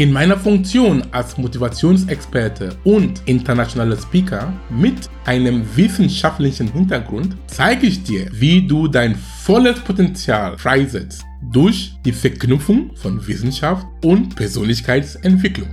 In meiner Funktion als Motivationsexperte und internationaler Speaker mit einem wissenschaftlichen Hintergrund zeige ich dir, wie du dein volles Potenzial freisetzt durch die Verknüpfung von Wissenschaft und Persönlichkeitsentwicklung.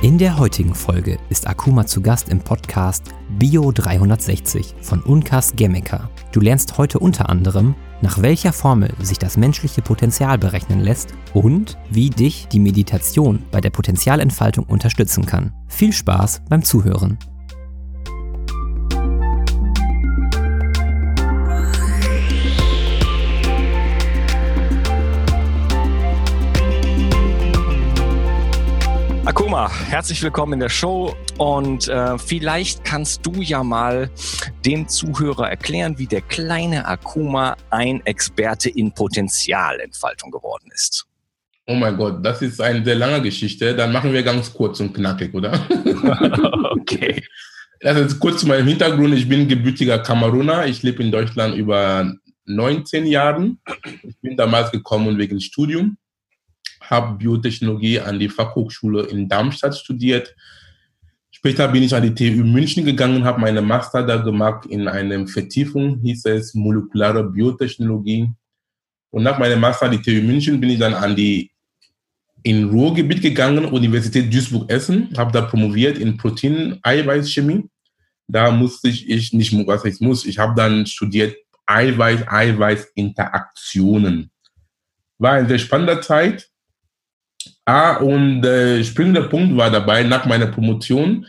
In der heutigen Folge ist Akuma zu Gast im Podcast Bio 360 von Unkas Gemeka. Du lernst heute unter anderem, nach welcher Formel sich das menschliche Potenzial berechnen lässt und wie dich die Meditation bei der Potenzialentfaltung unterstützen kann. Viel Spaß beim Zuhören. Akuma, herzlich willkommen in der Show und äh, vielleicht kannst du ja mal dem Zuhörer erklären, wie der kleine Akuma ein Experte in Potenzialentfaltung geworden ist. Oh mein Gott, das ist eine sehr lange Geschichte. Dann machen wir ganz kurz und knackig, oder? okay. Das ist kurz zu meinem Hintergrund. Ich bin gebürtiger Kameruner. Ich lebe in Deutschland über 19 Jahren. Ich bin damals gekommen wegen Studium habe Biotechnologie an die Fachhochschule in Darmstadt studiert. Später bin ich an die TU München gegangen, habe meine Master da gemacht in einer Vertiefung, hieß es molekulare Biotechnologie. Und nach meinem Master an die TU München bin ich dann an die in Ruhrgebiet gegangen, Universität Duisburg-Essen, habe da promoviert in Protein-Eiweißchemie. Da musste ich, ich nicht, was ich muss, ich habe dann studiert Eiweiß-Eiweiß-Interaktionen. War eine sehr spannende Zeit. Ah, und der äh, springende Punkt war dabei, nach meiner Promotion,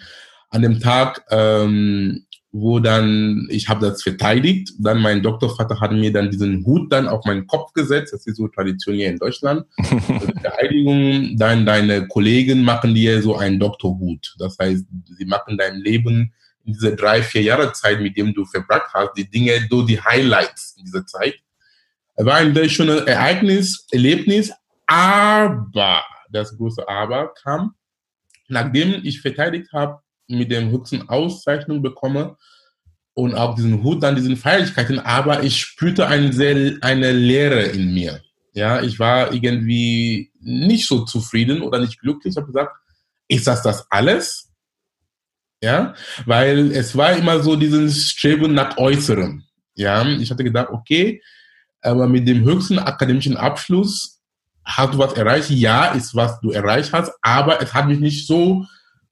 an dem Tag, ähm, wo dann, ich habe das verteidigt, dann mein Doktorvater hat mir dann diesen Hut dann auf meinen Kopf gesetzt, das ist so Tradition hier in Deutschland, Verteidigung, dann deine Kollegen machen dir so einen Doktorhut, das heißt, sie machen dein Leben in dieser drei, vier Jahre Zeit, mit dem du verbracht hast, die Dinge, so die Highlights in dieser Zeit. War ein sehr schönes Ereignis, Erlebnis, aber das große Aber kam, nachdem ich verteidigt habe, mit der höchsten Auszeichnung bekomme und auch diesen Hut an diesen Feierlichkeiten, aber ich spürte eine, sehr, eine Leere in mir. Ja, ich war irgendwie nicht so zufrieden oder nicht glücklich. Ich habe gesagt, ist das das alles? Ja, weil es war immer so dieses Streben nach Äußerem. Ja, ich hatte gedacht, okay, aber mit dem höchsten akademischen Abschluss hast du was erreicht? Ja, ist was du erreicht hast, aber es hat mich nicht so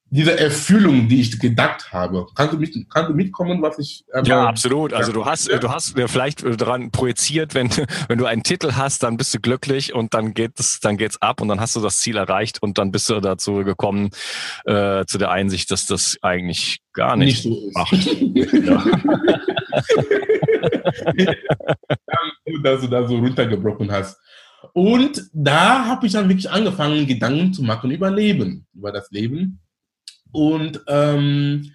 diese Erfüllung, die ich gedacht habe. Kannst du, mit, kannst du mitkommen, was ich. Ähm, ja, absolut. Also du hast, ja. du hast vielleicht daran projiziert, wenn, wenn du einen Titel hast, dann bist du glücklich und dann geht es, dann geht's ab und dann hast du das Ziel erreicht und dann bist du dazu gekommen äh, zu der Einsicht, dass das eigentlich gar nicht, nicht so macht. ja. dass du da so runtergebrochen hast. Und da habe ich dann wirklich angefangen, Gedanken zu machen über Leben, über das Leben. Und ähm,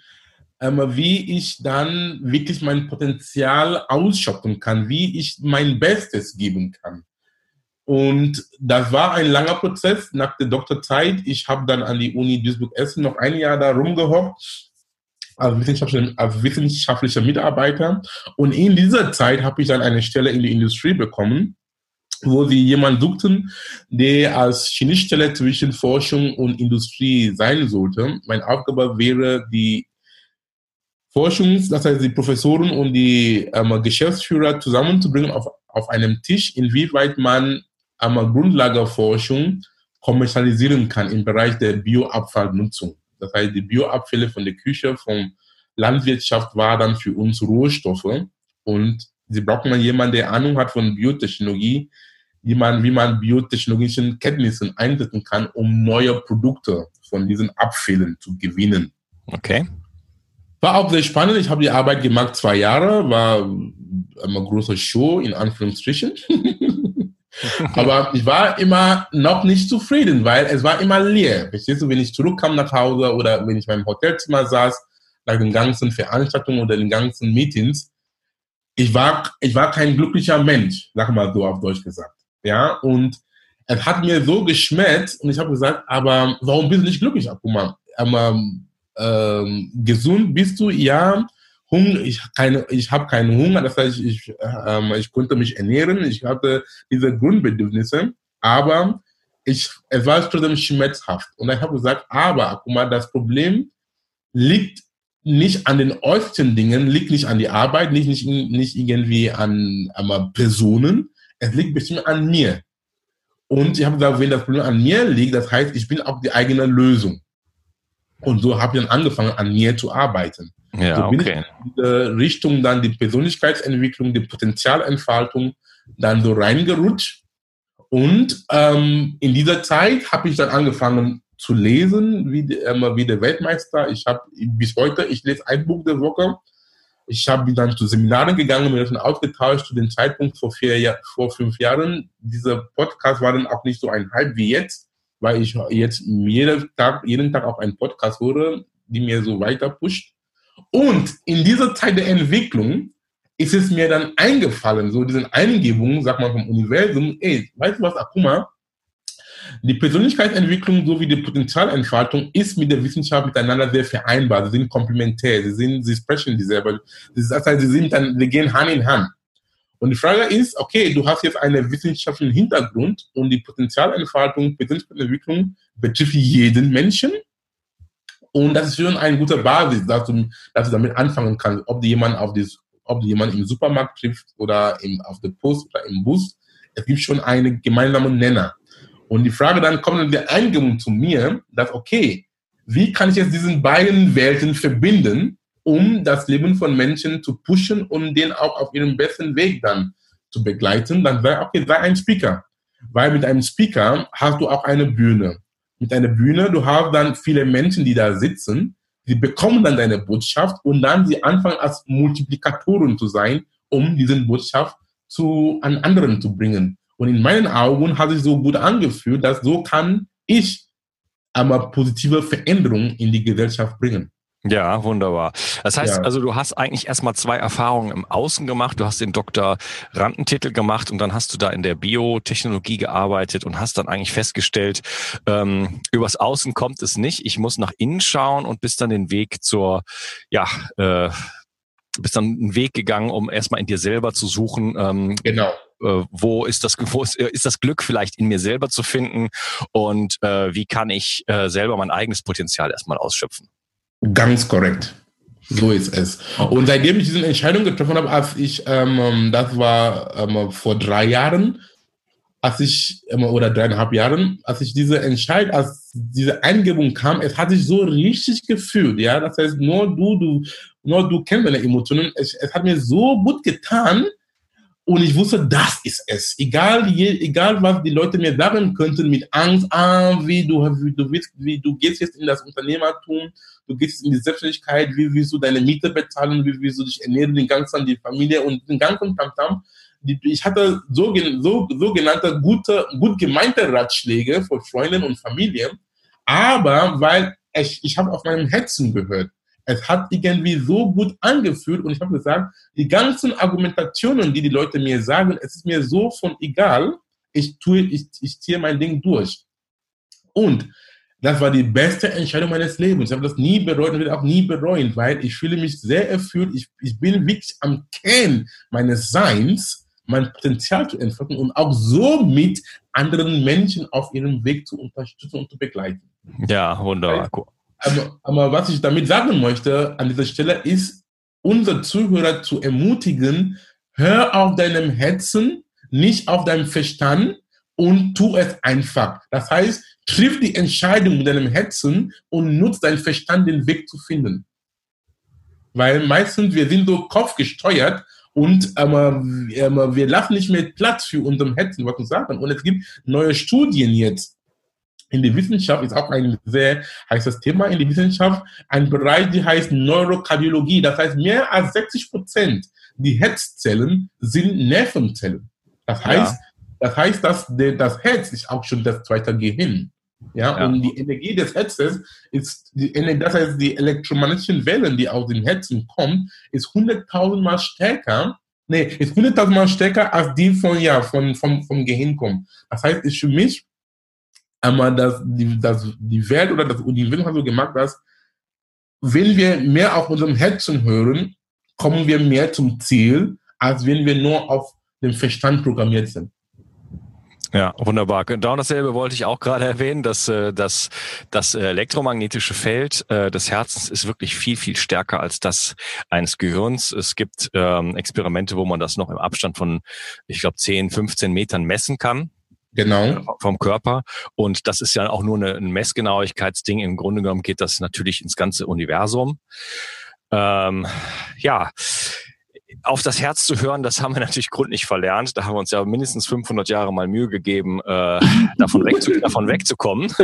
ähm, wie ich dann wirklich mein Potenzial ausschöpfen kann, wie ich mein Bestes geben kann. Und das war ein langer Prozess nach der Doktorzeit. Ich habe dann an die Uni Duisburg-Essen noch ein Jahr da rumgehockt als wissenschaftlicher, als wissenschaftlicher Mitarbeiter. Und in dieser Zeit habe ich dann eine Stelle in die Industrie bekommen wo sie jemanden suchten, der als Schnittstelle zwischen Forschung und Industrie sein sollte. Meine Aufgabe wäre, die Forschungs-, das heißt die Professoren und die ähm, Geschäftsführer zusammenzubringen auf, auf einem Tisch, inwieweit man ähm, Grundlagerforschung kommerzialisieren kann im Bereich der Bioabfallnutzung. Das heißt, die Bioabfälle von der Küche, von Landwirtschaft war dann für uns Rohstoffe und sie brauchen jemanden, der Ahnung hat von Biotechnologie, wie man, wie man biotechnologischen Kenntnissen einsetzen kann, um neue Produkte von diesen Abfällen zu gewinnen. Okay. War auch sehr spannend. Ich habe die Arbeit gemacht, zwei Jahre, war eine große Show in Anführungsstrichen. Aber ich war immer noch nicht zufrieden, weil es war immer leer. Verstehst du, wenn ich zurückkam nach Hause oder wenn ich in meinem Hotelzimmer saß, nach den ganzen Veranstaltungen oder den ganzen Meetings, ich war, ich war kein glücklicher Mensch, sag mal so auf Deutsch gesagt. Ja, und es hat mir so geschmerzt und ich habe gesagt, aber warum bist du nicht glücklich, Akuma? Aber, ähm, gesund bist du, ja. Hunger, ich, ich habe keinen Hunger, das heißt, ich, ähm, ich konnte mich ernähren, ich hatte diese Grundbedürfnisse, aber ich, es war trotzdem schmerzhaft. Und ich habe gesagt, aber mal, das Problem liegt nicht an den äußeren Dingen, liegt nicht an die Arbeit, nicht, nicht, nicht irgendwie an, an Personen, es liegt bestimmt an mir. Und ich habe gesagt, wenn das Problem an mir liegt, das heißt, ich bin auch die eigene Lösung. Und so habe ich dann angefangen, an mir zu arbeiten. Ja, so bin okay. ich in diese Richtung dann die Persönlichkeitsentwicklung, die Potenzialentfaltung dann so reingerutscht. Und ähm, in dieser Zeit habe ich dann angefangen zu lesen, wie, äh, wie der Weltmeister. Ich habe bis heute, ich lese ein Buch der Woche. Ich habe dann zu Seminaren gegangen, mir schon ausgetauscht zu dem Zeitpunkt vor, vier, vor fünf Jahren. Dieser Podcast war dann auch nicht so ein Hype wie jetzt, weil ich jetzt jeden Tag, jeden Tag auch einen Podcast höre, die mir so weiter pusht. Und in dieser Zeit der Entwicklung ist es mir dann eingefallen, so diesen Eingebungen, sag mal vom Universum, ey, weißt du was, Akuma? Die Persönlichkeitsentwicklung sowie die Potenzialentfaltung ist mit der Wissenschaft miteinander sehr vereinbar. Sie sind komplementär, sie sind, sie sprechen dieselbe. Das heißt, sie sind dann, sie gehen Hand in Hand. Und die Frage ist, okay, du hast jetzt einen wissenschaftlichen Hintergrund und die Potenzialentfaltung, Persönlichkeitsentwicklung betrifft jeden Menschen. Und das ist schon eine gute Basis, dass du, dass du damit anfangen kannst, ob du jemanden auf das, ob du jemanden im Supermarkt trifft oder im, auf der Post oder im Bus. Es gibt schon einen gemeinsamen Nenner. Und die Frage dann kommt in der Eingebung zu mir, dass, okay, wie kann ich jetzt diesen beiden Welten verbinden, um das Leben von Menschen zu pushen und den auch auf ihrem besten Weg dann zu begleiten? Dann sei, okay, sei ein Speaker. Weil mit einem Speaker hast du auch eine Bühne. Mit einer Bühne, du hast dann viele Menschen, die da sitzen, die bekommen dann deine Botschaft und dann sie anfangen als Multiplikatoren zu sein, um diese Botschaft zu, an anderen zu bringen. Und in meinen Augen hat sich so gut angefühlt, dass so kann ich aber positive Veränderungen in die Gesellschaft bringen. Ja, wunderbar. Das heißt Ja. also, du hast eigentlich erstmal zwei Erfahrungen im Außen gemacht. Du hast den Dr. Rantentitel gemacht und dann hast du da in der Biotechnologie gearbeitet und hast dann eigentlich festgestellt, ähm, übers Außen kommt es nicht. Ich muss nach innen schauen und bist dann den Weg zur, ja, äh, bist dann einen Weg gegangen, um erstmal in dir selber zu suchen, ähm, Genau. Äh, wo ist das, wo ist, äh, ist das Glück vielleicht in mir selber zu finden und äh, wie kann ich äh, selber mein eigenes Potenzial erstmal ausschöpfen. Ganz korrekt. So ist es. Und seitdem ich diese Entscheidung getroffen habe, als ich, ähm, das war ähm, vor drei Jahren, als ich, ähm, oder dreieinhalb Jahren, als ich diese Entscheidung, als diese Eingebung kam, es hat sich so richtig gefühlt, ja. Das heißt, nur du, du, nur du kennst deine Emotionen. Es, es hat mir so gut getan, und ich wusste, das ist es. Egal, je, egal was die Leute mir sagen könnten mit Angst, ah, wie du, wie du willst, wie du gehst jetzt in das Unternehmertum, du gehst in die Selbstständigkeit, wie willst du deine Miete bezahlen, wie willst du dich ernähren, den ganzen, die Familie und den ganzen Tamtam. Ich hatte so, so, sogenannte gute, gut gemeinte Ratschläge von Freunden und Familie, aber weil ich, ich habe auf meinem Herzen gehört. Es hat irgendwie so gut angefühlt und ich habe gesagt, die ganzen Argumentationen, die die Leute mir sagen, es ist mir so von egal, ich tue, ich, ich ziehe mein Ding durch. Und das war die beste Entscheidung meines Lebens. Ich habe das nie bereut und werde auch nie bereuen, weil ich fühle mich sehr erfüllt. Ich, ich bin wirklich am Kern meines Seins, mein Potenzial zu entfalten und auch somit anderen Menschen auf ihrem Weg zu unterstützen und zu begleiten. Ja, wunderbar. Aber, aber was ich damit sagen möchte an dieser Stelle ist, unsere Zuhörer zu ermutigen, hör auf deinem Herzen, nicht auf deinem Verstand und tu es einfach. Das heißt, triff die Entscheidung mit deinem Herzen und nutz deinen Verstand, den Weg zu finden. Weil meistens wir sind so kopfgesteuert und ähm, wir lassen nicht mehr Platz für unserem Herzen, was wir sagen. Und es gibt neue Studien jetzt, in der Wissenschaft ist auch ein sehr heißes Thema in der Wissenschaft, ein Bereich, der heißt Neurokardiologie. Das heißt, mehr als 60 Prozent die Herzzellen sind Nervenzellen. Das heißt, ja. das heißt, dass der, das Herz ist auch schon das zweite Gehirn. Ja, ja, und die Energie des Herzens ist, die, das heißt, die elektromagnetischen Wellen, die aus den Herzen kommen, ist 100.000 Mal stärker nee, ist 100.000 Mal stärker als die von, ja, von, vom, vom Gehirn kommen. Das heißt, ist für mich einmal, dass die, dass die Welt oder das Universum so gemacht, dass wenn wir mehr auf unserem Herzen hören, kommen wir mehr zum Ziel, als wenn wir nur auf den Verstand programmiert sind. Ja, wunderbar. Genau dasselbe wollte ich auch gerade erwähnen, dass äh, das, das elektromagnetische Feld äh, des Herzens ist wirklich viel, viel stärker als das eines Gehirns. Es gibt ähm, Experimente, wo man das noch im Abstand von, ich glaube, 10, 15 Metern messen kann. Genau. Äh, vom Körper. Und das ist ja auch nur ein Messgenauigkeitsding. Im Grunde genommen geht das natürlich ins ganze Universum. Ähm, ja, auf das Herz zu hören, das haben wir natürlich gründlich verlernt. Da haben wir uns ja mindestens 500 Jahre mal Mühe gegeben, äh, davon, wegzu davon wegzukommen.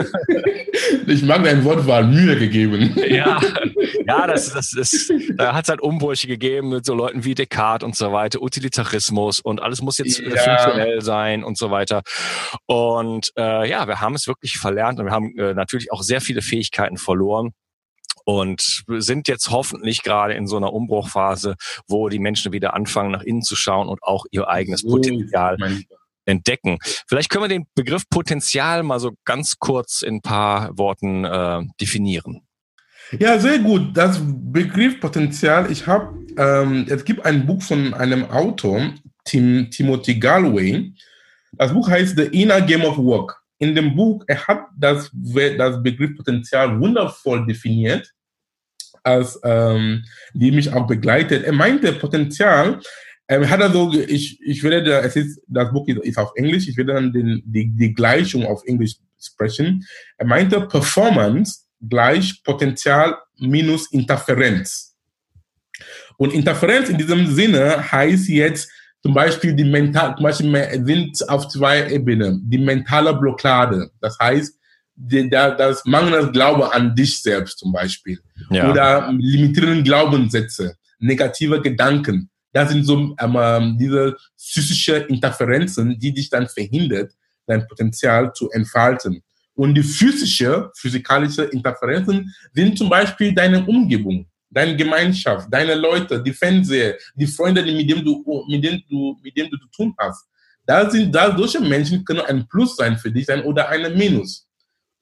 Ich mag dein Wortwahl, Mühe gegeben. Ja, ja das, das ist, da hat es halt Umbrüche gegeben mit so Leuten wie Descartes und so weiter, Utilitarismus und alles muss jetzt ja. funktionell sein und so weiter. Und äh, ja, wir haben es wirklich verlernt und wir haben äh, natürlich auch sehr viele Fähigkeiten verloren und sind jetzt hoffentlich gerade in so einer Umbruchphase, wo die Menschen wieder anfangen, nach innen zu schauen und auch ihr eigenes so, Potenzial entdecken. Vielleicht können wir den Begriff Potenzial mal so ganz kurz in ein paar Worten äh, definieren. Ja, sehr gut. Das Begriff Potenzial, ich habe, ähm, es gibt ein Buch von einem Autor, Tim, Timothy Galway. Das Buch heißt The Inner Game of Work. In dem Buch, er hat das, das Begriff Potenzial wundervoll definiert als ähm, die mich auch begleitet. Er meinte Potenzial. Ähm, hat er so, ich, ich werde, es ist, das Buch ist, ist auf Englisch, ich werde dann den, die, die Gleichung auf Englisch sprechen. Er meinte Performance gleich Potenzial minus Interferenz. Und Interferenz in diesem Sinne heißt jetzt zum Beispiel die mental, zum Beispiel sind auf zwei Ebenen. Die mentale Blockade. Das heißt, das mangelnde Glaube an dich selbst zum Beispiel. Ja. Oder limitierende Glaubenssätze, negative Gedanken. Das sind so ähm, diese psychische Interferenzen, die dich dann verhindert, dein Potenzial zu entfalten. Und die physische, physikalische Interferenzen sind zum Beispiel deine Umgebung, deine Gemeinschaft, deine Leute, die Fernseher, die Freunde, die mit denen du, mit denen du, mit denen du zu tun hast. Da sind, da solche Menschen können ein Plus sein für dich sein oder ein Minus.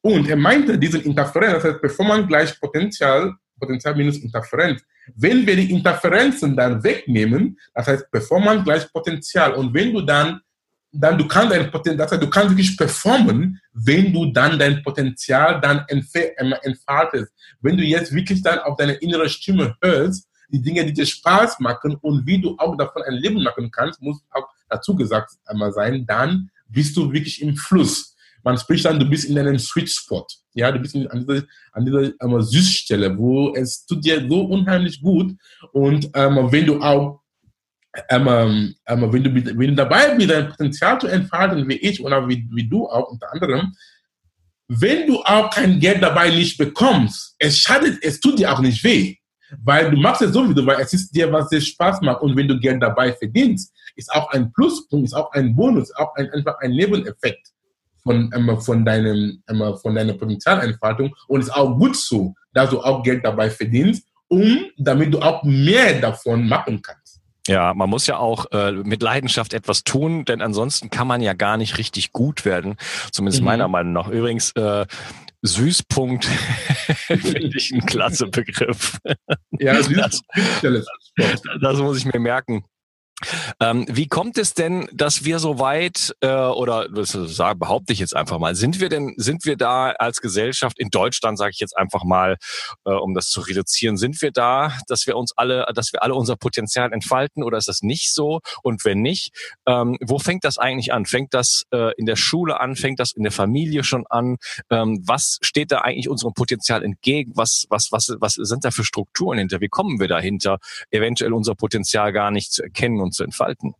Und er meinte diesen Interferenz, das heißt Performance gleich Potenzial, Potenzial minus Interferenz. Wenn wir die Interferenzen dann wegnehmen, das heißt Performance gleich Potenzial. Und wenn du dann, dann du kannst dein Potenzial, das heißt, du kannst wirklich performen, wenn du dann dein Potenzial dann entfaltest. Wenn du jetzt wirklich dann auf deine innere Stimme hörst, die Dinge, die dir Spaß machen und wie du auch davon ein Leben machen kannst, muss auch dazu gesagt einmal sein, dann bist du wirklich im Fluss man spricht dann, du bist in einem Sweet Spot. Ja, du bist in, an dieser, an dieser ähm, Süßstelle, wo es tut dir so unheimlich gut. Und ähm, wenn du auch, ähm, ähm, wenn, du, wenn du dabei bist, dein Potenzial zu entfalten, wie ich oder wie, wie du auch unter anderem, wenn du auch kein Geld dabei nicht bekommst, es schadet, es tut dir auch nicht weh. Weil du machst es sowieso, weil es ist dir, was dir Spaß macht. Und wenn du Geld dabei verdienst, ist auch ein Pluspunkt, ist auch ein Bonus, auch ein, einfach ein Nebeneffekt von, ähm, von, deinem, ähm, von deiner Potenzialentfaltung. Und es ist auch gut so, dass du auch Geld dabei verdienst, um, damit du auch mehr davon machen kannst. Ja, man muss ja auch äh, mit Leidenschaft etwas tun, denn ansonsten kann man ja gar nicht richtig gut werden, zumindest mhm. meiner Meinung nach. Übrigens, äh, Süßpunkt finde ich ein klasse Begriff. Ja, das, das muss ich mir merken. Ähm, wie kommt es denn, dass wir so weit äh, oder das sag, behaupte ich jetzt einfach mal, sind wir denn sind wir da als Gesellschaft in Deutschland, sage ich jetzt einfach mal, äh, um das zu reduzieren, sind wir da, dass wir uns alle, dass wir alle unser Potenzial entfalten oder ist das nicht so? Und wenn nicht, ähm, wo fängt das eigentlich an? Fängt das äh, in der Schule an? Fängt das in der Familie schon an? Ähm, was steht da eigentlich unserem Potenzial entgegen? Was was was was sind da für Strukturen hinter? Wie kommen wir dahinter, eventuell unser Potenzial gar nicht zu erkennen? Und zu entfalten?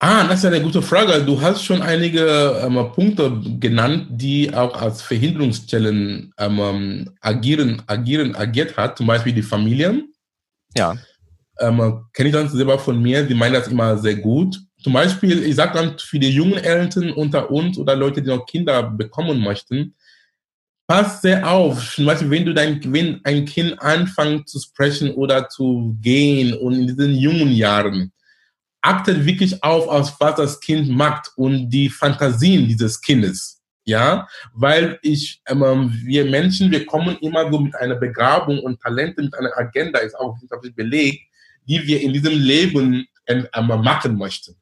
Ah, das ist eine gute Frage. Du hast schon einige ähm, Punkte genannt, die auch als Verhinderungsstellen ähm, agieren, agieren, agiert hat. Zum Beispiel die Familien. Ja. Ähm, Kenne ich dann selber von mir, die meinen das immer sehr gut. Zum Beispiel, ich sage dann für die jungen Eltern unter uns oder Leute, die noch Kinder bekommen möchten, pass sehr auf, zum Beispiel, wenn du dein, wenn ein Kind anfängt zu sprechen oder zu gehen und in diesen jungen Jahren, achtet wirklich auf, auf was das Kind macht und die Fantasien dieses Kindes. Ja, weil ich, ähm, wir Menschen, wir kommen immer so mit einer Begabung und Talente, mit einer Agenda, ist auch wissenschaftlich belegt, die wir in diesem Leben ähm, machen möchten.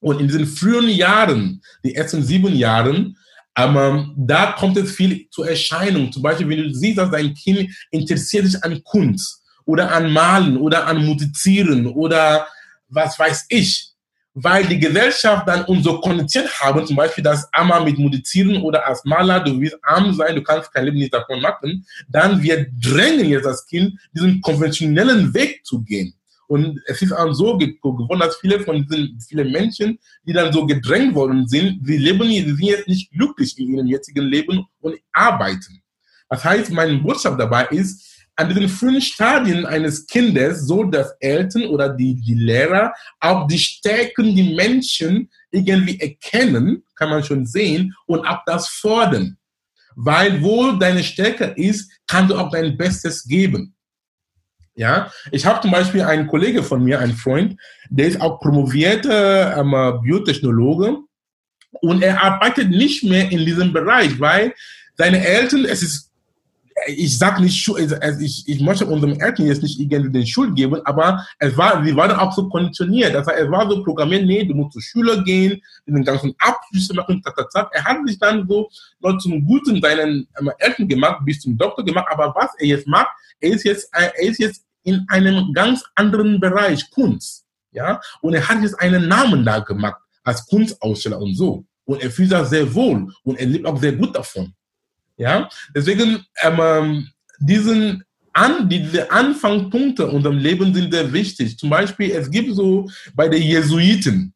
Und in diesen frühen Jahren, die ersten sieben Jahren, ähm, da kommt es viel zur Erscheinung. Zum Beispiel, wenn du siehst, dass dein Kind interessiert sich an Kunst oder an Malen oder an Musizieren oder was weiß ich, weil die Gesellschaft dann uns so konditioniert haben, zum Beispiel, dass einmal mit Musizieren oder als Maler, du wirst arm sein, du kannst kein Leben nicht davon machen, dann wir drängen jetzt das Kind, diesen konventionellen Weg zu gehen. Und es ist auch so geworden, dass viele von diesen viele Menschen, die dann so gedrängt worden sind, sie leben, sie sind jetzt nicht glücklich in ihrem jetzigen Leben und arbeiten. Das heißt, meine Botschaft dabei ist, an diesen frühen Stadien eines Kindes so dass Eltern oder die, die Lehrer auch die Stärken, die Menschen irgendwie erkennen, kann man schon sehen, und auch das fordern. Weil wo deine Stärke ist, kannst du auch dein Bestes geben. Ja, ich habe zum Beispiel einen Kollege von mir, einen Freund, der ist auch promovierter ähm, Biotechnologe und er arbeitet nicht mehr in diesem Bereich, weil seine Eltern, es ist ich sag nicht, ich, ich möchte unserem Eltern jetzt nicht irgendwie den Schuld geben, aber es war, sie waren auch so konditioniert. Das heißt, es war so programmiert, nee, du musst zur Schule gehen, den ganzen Abschlüsse machen, tat, tat, tat. Er hat sich dann so noch zum Guten seinen ähm, Eltern gemacht, bis zum Doktor gemacht, aber was er jetzt macht, er ist jetzt, er ist jetzt in einem ganz anderen Bereich, Kunst. Ja, und er hat jetzt einen Namen da gemacht, als Kunstaussteller und so. Und er fühlt sich sehr wohl und er lebt auch sehr gut davon. Ja, deswegen ähm, ähm, diesen an, diese Anfangspunkte unserem Leben sind sehr wichtig. Zum Beispiel, es gibt so bei den Jesuiten,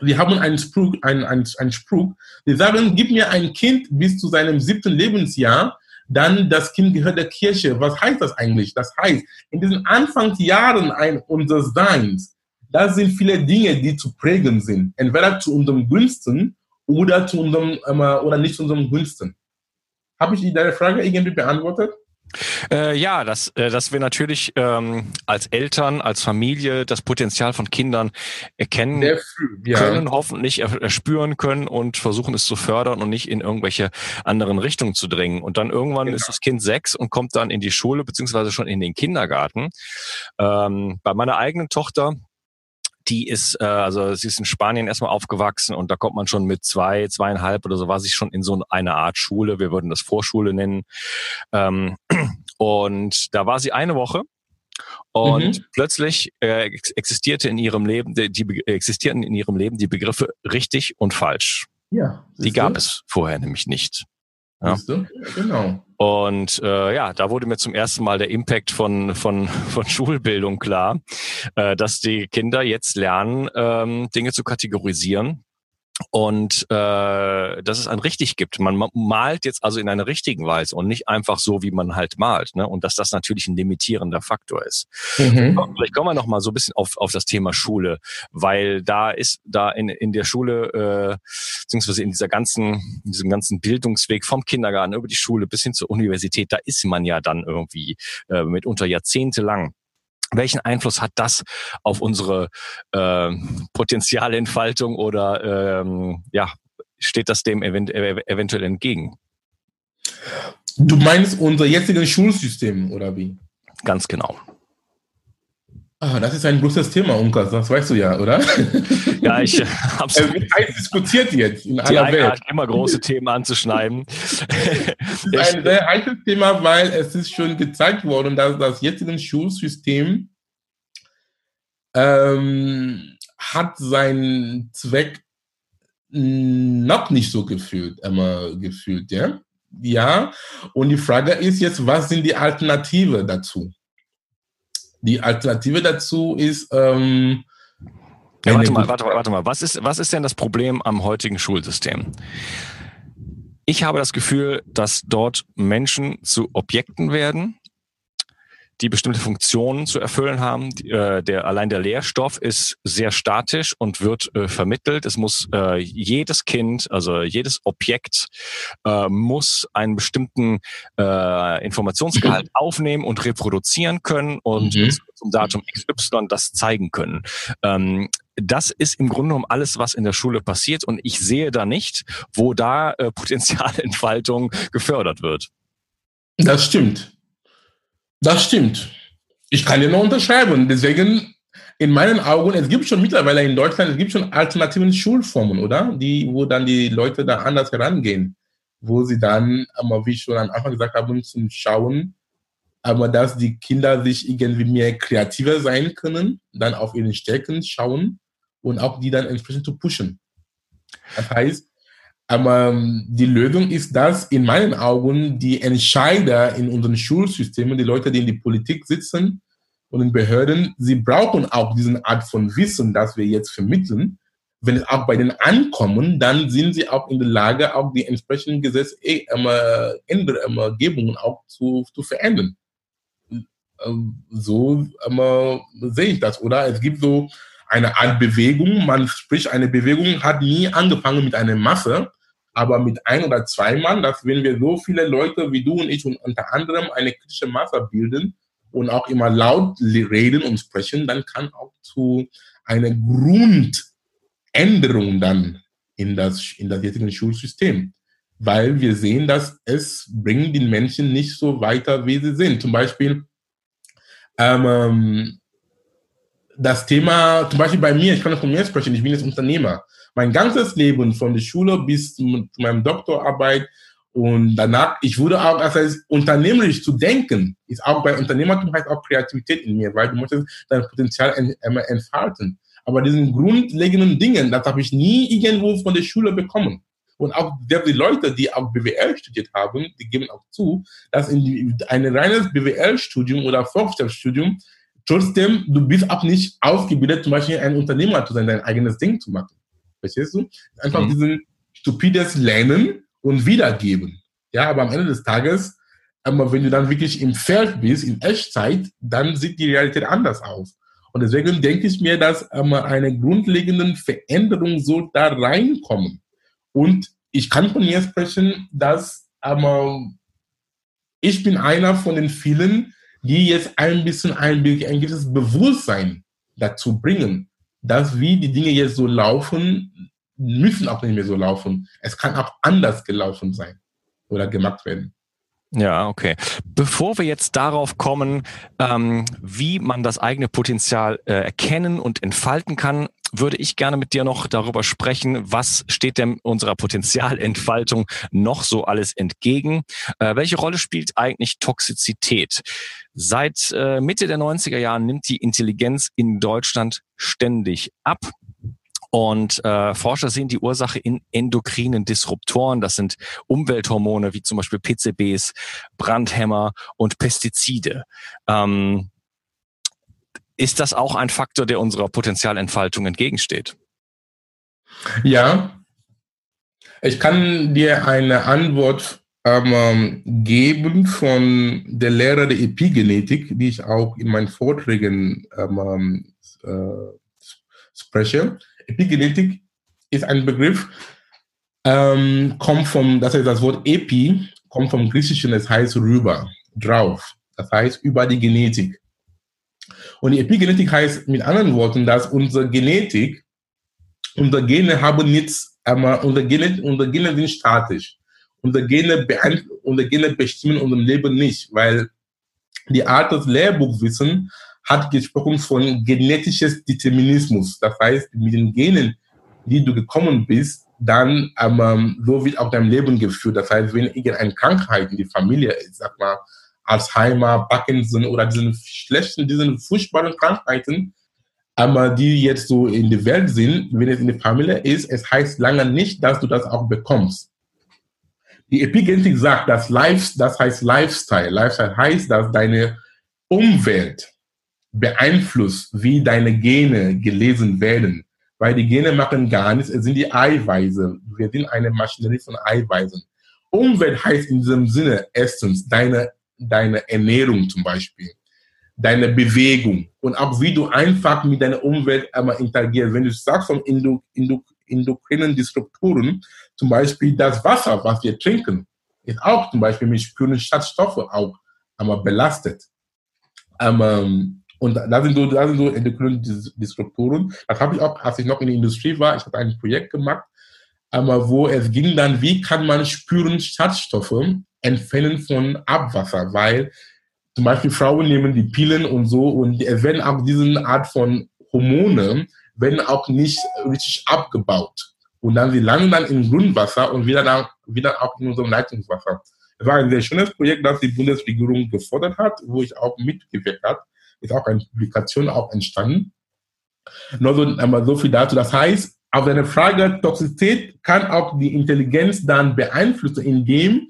die haben einen Spruch, einen, einen, einen Spruch, die sagen, gib mir ein Kind bis zu seinem siebten Lebensjahr, dann das Kind gehört der Kirche. Was heißt das eigentlich? Das heißt, in diesen Anfangsjahren unseres Seins, da sind viele Dinge, die zu prägen sind. Entweder zu unserem Günsten oder zu unserem, ähm, oder nicht zu unserem Günsten. Habe ich deine Frage irgendwie beantwortet? Äh, ja, dass, äh, dass wir natürlich ähm, als Eltern, als Familie das Potenzial von Kindern erkennen ja. können, hoffentlich erspüren können und versuchen es zu fördern und nicht in irgendwelche anderen Richtungen zu drängen. Und dann irgendwann genau. ist das Kind sechs und kommt dann in die Schule beziehungsweise schon in den Kindergarten. Ähm, bei meiner eigenen Tochter die ist, äh, also sie ist in Spanien erstmal aufgewachsen und da kommt man schon mit zwei, zweieinhalb oder so war sie schon in so eine Art Schule, wir würden das Vorschule nennen. Ähm, und da war sie eine Woche und mhm. plötzlich äh, existierte in ihrem Leben, die, die existierten in ihrem Leben die Begriffe richtig und falsch. Ja. Die gab es vorher nämlich nicht. Ja. Genau. Und äh, ja, da wurde mir zum ersten Mal der Impact von, von, von Schulbildung klar, äh, dass die Kinder jetzt lernen, ähm, Dinge zu kategorisieren und äh, dass es ein richtig gibt. Man malt jetzt also in einer richtigen Weise und nicht einfach so, wie man halt malt. Ne? Und dass das natürlich ein limitierender Faktor ist. Mhm. Vielleicht kommen wir noch mal so ein bisschen auf, auf das Thema Schule, weil da ist da in, in der Schule äh, beziehungsweise in dieser ganzen in diesem ganzen Bildungsweg vom Kindergarten über die Schule bis hin zur Universität, da ist man ja dann irgendwie äh, mitunter jahrzehntelang welchen Einfluss hat das auf unsere äh, Potenzialentfaltung oder ähm, ja, steht das dem event eventuell entgegen? Du meinst unser jetziges Schulsystem oder wie? Ganz genau. Ah, das ist ein großes Thema, Unkas, das weißt du ja, oder? Ja, ich habe es. wird heiß diskutiert jetzt in aller Die Welt. immer große Themen anzuschneiden. es ist ein sehr heißes Thema, weil es ist schon gezeigt worden, dass das jetzige Schulsystem ähm, hat seinen Zweck noch nicht so gefühlt, immer gefühlt, ja? Ja, und die Frage ist jetzt, was sind die Alternative dazu? Die Alternative dazu ist. Ähm, ja, warte mal, warte mal, warte mal. Was ist, was ist denn das Problem am heutigen Schulsystem? Ich habe das Gefühl, dass dort Menschen zu Objekten werden, die bestimmte Funktionen zu erfüllen haben. Äh, der, allein der Lehrstoff ist sehr statisch und wird äh, vermittelt. Es muss äh, jedes Kind, also jedes Objekt äh, muss einen bestimmten äh, Informationsgehalt aufnehmen und reproduzieren können und mhm. zum Datum XY das zeigen können. Ähm, das ist im Grunde genommen alles, was in der Schule passiert und ich sehe da nicht, wo da äh, Potenzialentfaltung gefördert wird. Das stimmt. Das stimmt. Ich kann dir nur unterschreiben. Deswegen, in meinen Augen, es gibt schon mittlerweile in Deutschland, es gibt schon alternativen Schulformen, oder? Die, wo dann die Leute da anders herangehen. Wo sie dann, aber wie ich schon am Anfang gesagt habe, zum Schauen, aber dass die Kinder sich irgendwie mehr kreativer sein können, dann auf ihren Stärken schauen und auch die dann entsprechend zu pushen. Das heißt, aber ähm, die Lösung ist, dass in meinen Augen die Entscheider in unseren Schulsystemen, die Leute, die in die Politik sitzen und in Behörden, sie brauchen auch diesen Art von Wissen, das wir jetzt vermitteln. Wenn es auch bei denen ankommen, dann sind sie auch in der Lage, auch die entsprechenden Gesetzgebungen auch zu, zu verändern. Ähm, so sehe ich das, oder? Es gibt so eine Art Bewegung, man spricht, eine Bewegung hat nie angefangen mit einer Masse, aber mit ein oder zwei Mann, dass wenn wir so viele Leute wie du und ich und unter anderem eine kritische Masse bilden und auch immer laut reden und sprechen, dann kann auch zu einer Grundänderung dann in das, in das jetzige Schulsystem. Weil wir sehen, dass es bringt den Menschen nicht so weiter, wie sie sind. Zum Beispiel, ähm, das Thema, zum Beispiel bei mir, ich kann von mir sprechen, ich bin jetzt Unternehmer mein ganzes Leben von der Schule bis zu meinem Doktorarbeit und danach, ich wurde auch, das heißt, unternehmerisch zu denken, ist auch bei Unternehmertum heißt auch Kreativität in mir, weil du möchtest dein Potenzial entfalten. Aber diesen grundlegenden Dingen, das habe ich nie irgendwo von der Schule bekommen. Und auch die Leute, die auch BWL studiert haben, die geben auch zu, dass in ein reines BWL-Studium oder Volkswirtschaftsstudium trotzdem, du bist auch nicht ausgebildet, zum Beispiel ein Unternehmer zu sein, dein eigenes Ding zu machen. Verstehst du? Einfach mhm. diesen stupides Lernen und Wiedergeben. Ja, aber am Ende des Tages, aber wenn du dann wirklich im Feld bist, in Echtzeit, dann sieht die Realität anders aus. Und deswegen denke ich mir, dass ähm, eine grundlegende Veränderung so da reinkommen. Und ich kann von mir sprechen, dass ähm, ich bin einer von den vielen, die jetzt ein bisschen ein, ein gewisses Bewusstsein dazu bringen, dass wie die Dinge jetzt so laufen, müssen auch nicht mehr so laufen. Es kann auch anders gelaufen sein oder gemacht werden. Ja, okay. Bevor wir jetzt darauf kommen, ähm, wie man das eigene Potenzial äh, erkennen und entfalten kann, würde ich gerne mit dir noch darüber sprechen, was steht denn unserer Potenzialentfaltung noch so alles entgegen? Äh, welche Rolle spielt eigentlich Toxizität? Seit äh, Mitte der 90er Jahre nimmt die Intelligenz in Deutschland ständig ab. Und äh, Forscher sehen die Ursache in endokrinen Disruptoren. Das sind Umwelthormone wie zum Beispiel PCBs, Brandhämmer und Pestizide. Ähm, ist das auch ein Faktor, der unserer Potenzialentfaltung entgegensteht? Ja, ich kann dir eine Antwort ähm, geben von der Lehrer der Epigenetik, die ich auch in meinen Vorträgen ähm, äh, spreche. Epigenetik ist ein Begriff, ähm, kommt vom, das heißt das Wort Epi, kommt vom Griechischen, das heißt rüber, drauf. Das heißt über die Genetik. Und Epigenetik heißt mit anderen Worten, dass unsere Genetik, unsere Gene haben nichts, aber unsere Gene, unsere Gene sind statisch. Unsere Gene, unsere Gene bestimmen unser Leben nicht, weil die Art des Lehrbuchwissen hat gesprochen von genetisches Determinismus. Das heißt, mit den Genen, die du gekommen bist, dann ähm, so wird auch dein Leben geführt. Das heißt, wenn irgendeine Krankheit in die Familie ist, sag mal, Alzheimer, Parkinson oder diesen schlechten, diesen furchtbaren Krankheiten, aber die jetzt so in der Welt sind, wenn es in der Familie ist, es heißt lange nicht, dass du das auch bekommst. Die Epigenetik sagt, dass Life, das heißt Lifestyle. Lifestyle heißt, dass deine Umwelt beeinflusst, wie deine Gene gelesen werden. Weil die Gene machen gar nichts, es sind die Eiweiße. Wir sind eine Maschinerie von Eiweißen. Umwelt heißt in diesem Sinne erstens deine deine Ernährung zum Beispiel, deine Bewegung und auch wie du einfach mit deiner Umwelt einmal interagierst. Wenn du sagst von Indo, Indo, endokrinen Disruptoren, zum Beispiel das Wasser, was wir trinken, ist auch zum Beispiel mit spüren Schadstoffe auch einmal belastet. Ähm, und da sind so, da sind so endokrine Disruptoren. Das habe ich auch, als ich noch in der Industrie war, ich habe ein Projekt gemacht, einmal wo es ging dann, wie kann man spüren Schadstoffe entfernen von Abwasser, weil zum Beispiel Frauen nehmen die Pillen und so und es werden auch diese Art von Hormone werden auch nicht richtig abgebaut. Und dann sie landen dann im Grundwasser und wieder dann wieder auch in unserem Leitungswasser. Es war ein sehr schönes Projekt, das die Bundesregierung gefordert hat, wo ich auch mitgewirkt habe. Ist auch eine Publikation auch entstanden. Nur so, einmal so viel dazu. Das heißt, auf deine Frage Toxizität kann auch die Intelligenz dann beeinflussen, indem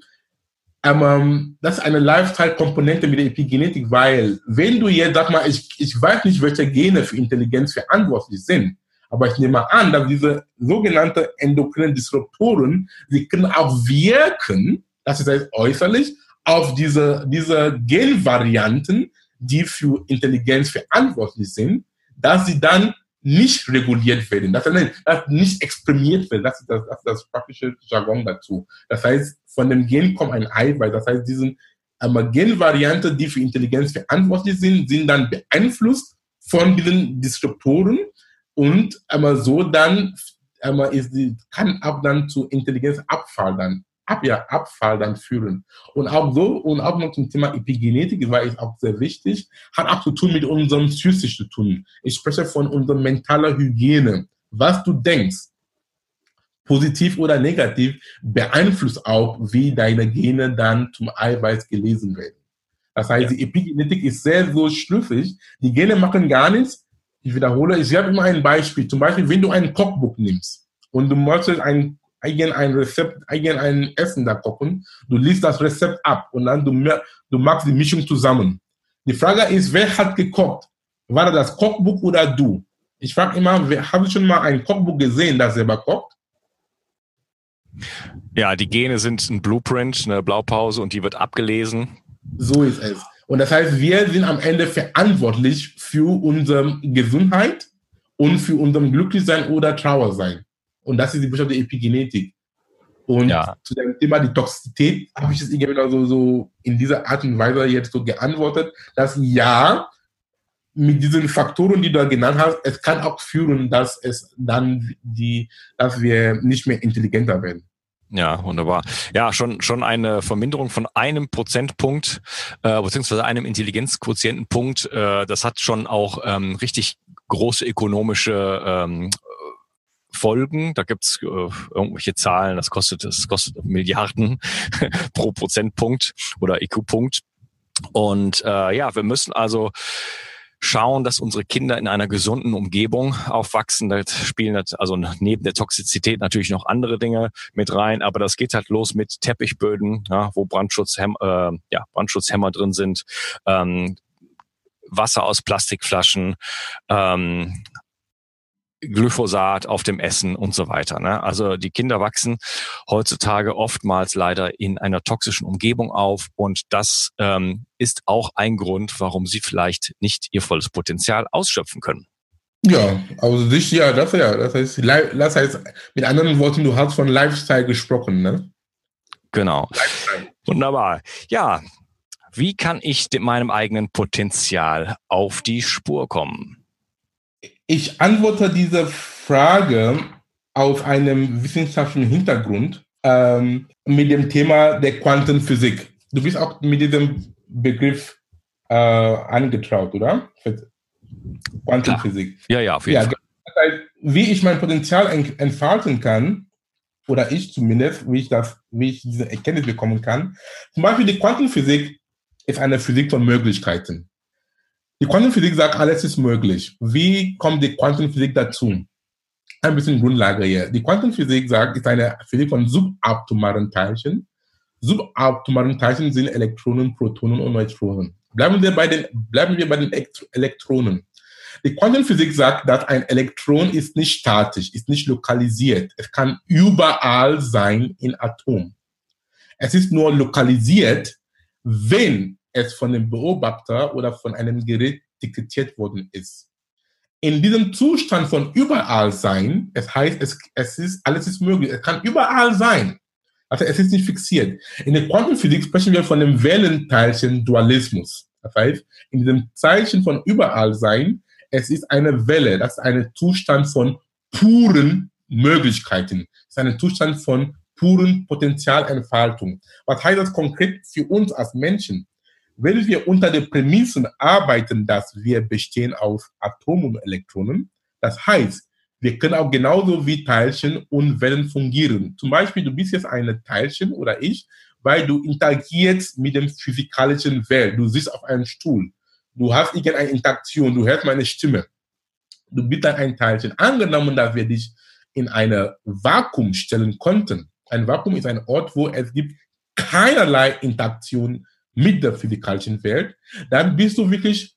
ähm, das ist eine Lifestyle-Komponente mit der Epigenetik, weil wenn du jetzt, sag mal, ich, ich weiß nicht, welche Gene für Intelligenz verantwortlich sind, aber ich nehme an, dass diese sogenannten endokrinen Disruptoren, sie können auch wirken, das heißt äußerlich, auf diese, diese Genvarianten, die für Intelligenz verantwortlich sind, dass sie dann nicht reguliert werden, dass, dass nicht exprimiert wird. Das ist das, das, ist das praktische Jargon dazu. Das heißt, von dem Gen kommt ein Eiweiß. Das heißt, diese Genvariante, die für Intelligenz verantwortlich sind, sind dann beeinflusst von diesen Disruptoren und ähm, so dann ähm, ist die, kann auch dann zu Intelligenzabfall dann Ab, ja, Abfall dann führen. Und auch so, und auch noch zum Thema Epigenetik, weil es auch sehr wichtig, hat auch zu tun mit unserem Psychisch zu tun. Ich spreche von unserer mentalen Hygiene. Was du denkst, positiv oder negativ, beeinflusst auch, wie deine Gene dann zum Eiweiß gelesen werden. Das heißt, ja. die Epigenetik ist sehr, so schlüssig. Die Gene machen gar nichts. Ich wiederhole, ich habe immer ein Beispiel. Zum Beispiel, wenn du ein Kochbuch nimmst und du möchtest ein eigen ein Rezept, eigen ein Essen da kochen. Du liest das Rezept ab und dann du, du machst die Mischung zusammen. Die Frage ist, wer hat gekocht? War das Kochbuch oder du? Ich frage immer, habe ich schon mal ein Kochbuch gesehen, das selber kocht? Ja, die Gene sind ein Blueprint, eine Blaupause und die wird abgelesen. So ist es. Und das heißt, wir sind am Ende verantwortlich für unsere Gesundheit und für unser Glücklichsein oder Trauersein. Und das ist die Botschaft der Epigenetik. Und ja. zu dem Thema die Toxizität habe ich es irgendwie so, so in dieser Art und Weise jetzt so geantwortet, dass ja, mit diesen Faktoren, die du genannt hast, es kann auch führen, dass es dann die, dass wir nicht mehr intelligenter werden. Ja, wunderbar. Ja, schon, schon eine Verminderung von einem Prozentpunkt, äh, beziehungsweise einem Intelligenzquotientenpunkt. Äh, das hat schon auch ähm, richtig große ökonomische ähm, Folgen. Da gibt's äh, irgendwelche Zahlen, das kostet, das kostet Milliarden pro Prozentpunkt oder IQ-Punkt. Und äh, ja, wir müssen also schauen, dass unsere Kinder in einer gesunden Umgebung aufwachsen. Da spielen also neben der Toxizität natürlich noch andere Dinge mit rein, aber das geht halt los mit Teppichböden, ja, wo Brandschutzhämmer, äh, ja, Brandschutzhämmer drin sind, ähm, Wasser aus Plastikflaschen, ähm, Glyphosat auf dem Essen und so weiter. Ne? Also die Kinder wachsen heutzutage oftmals leider in einer toxischen Umgebung auf und das ähm, ist auch ein Grund, warum sie vielleicht nicht ihr volles Potenzial ausschöpfen können. Ja, also sich ja, das ja, das heißt, das heißt, mit anderen Worten, du hast von Lifestyle gesprochen, ne? Genau. Lifestyle. Wunderbar. Ja, wie kann ich meinem eigenen Potenzial auf die Spur kommen? Ich antworte diese Frage aus einem wissenschaftlichen Hintergrund ähm, mit dem Thema der Quantenphysik. Du bist auch mit diesem Begriff äh, angetraut, oder? Quantenphysik. Ja, ja, auf jeden ja, Fall. Das heißt, wie ich mein Potenzial entfalten kann, oder ich zumindest, wie ich, das, wie ich diese Erkenntnis bekommen kann. Zum Beispiel die Quantenphysik ist eine Physik von Möglichkeiten. Die Quantenphysik sagt, alles ist möglich. Wie kommt die Quantenphysik dazu? Ein bisschen Grundlage hier. Die Quantenphysik sagt, ist eine Physik von subatomaren Teilchen. Subatomaren Teilchen sind Elektronen, Protonen und Neutronen. Bleiben wir bei den, bleiben wir bei den Elektronen. Die Quantenphysik sagt, dass ein Elektron ist nicht statisch, ist nicht lokalisiert. Es kann überall sein in Atom. Es ist nur lokalisiert, wenn es von dem Beobachter oder von einem Gerät detektiert worden ist. In diesem Zustand von überall sein, es heißt, es, es ist, alles ist möglich, es kann überall sein. Also es ist nicht fixiert. In der Quantenphysik sprechen wir von dem Wellenteilchen-Dualismus. Das heißt, in diesem Zeichen von überall sein, es ist eine Welle, das ist ein Zustand von puren Möglichkeiten. Es ist ein Zustand von puren Potenzialentfaltung. Was heißt das konkret für uns als Menschen? Wenn wir unter den Prämissen arbeiten, dass wir bestehen aus Atomen und Elektronen, das heißt, wir können auch genauso wie Teilchen und Wellen fungieren. Zum Beispiel, du bist jetzt ein Teilchen oder ich, weil du interagierst mit dem physikalischen Welt. Du sitzt auf einem Stuhl. Du hast irgendeine Interaktion. Du hörst meine Stimme. Du bist dann ein Teilchen. Angenommen, dass wir dich in eine Vakuum stellen konnten. Ein Vakuum ist ein Ort, wo es gibt keinerlei Interaktion mit der physikalischen Welt. Dann bist du wirklich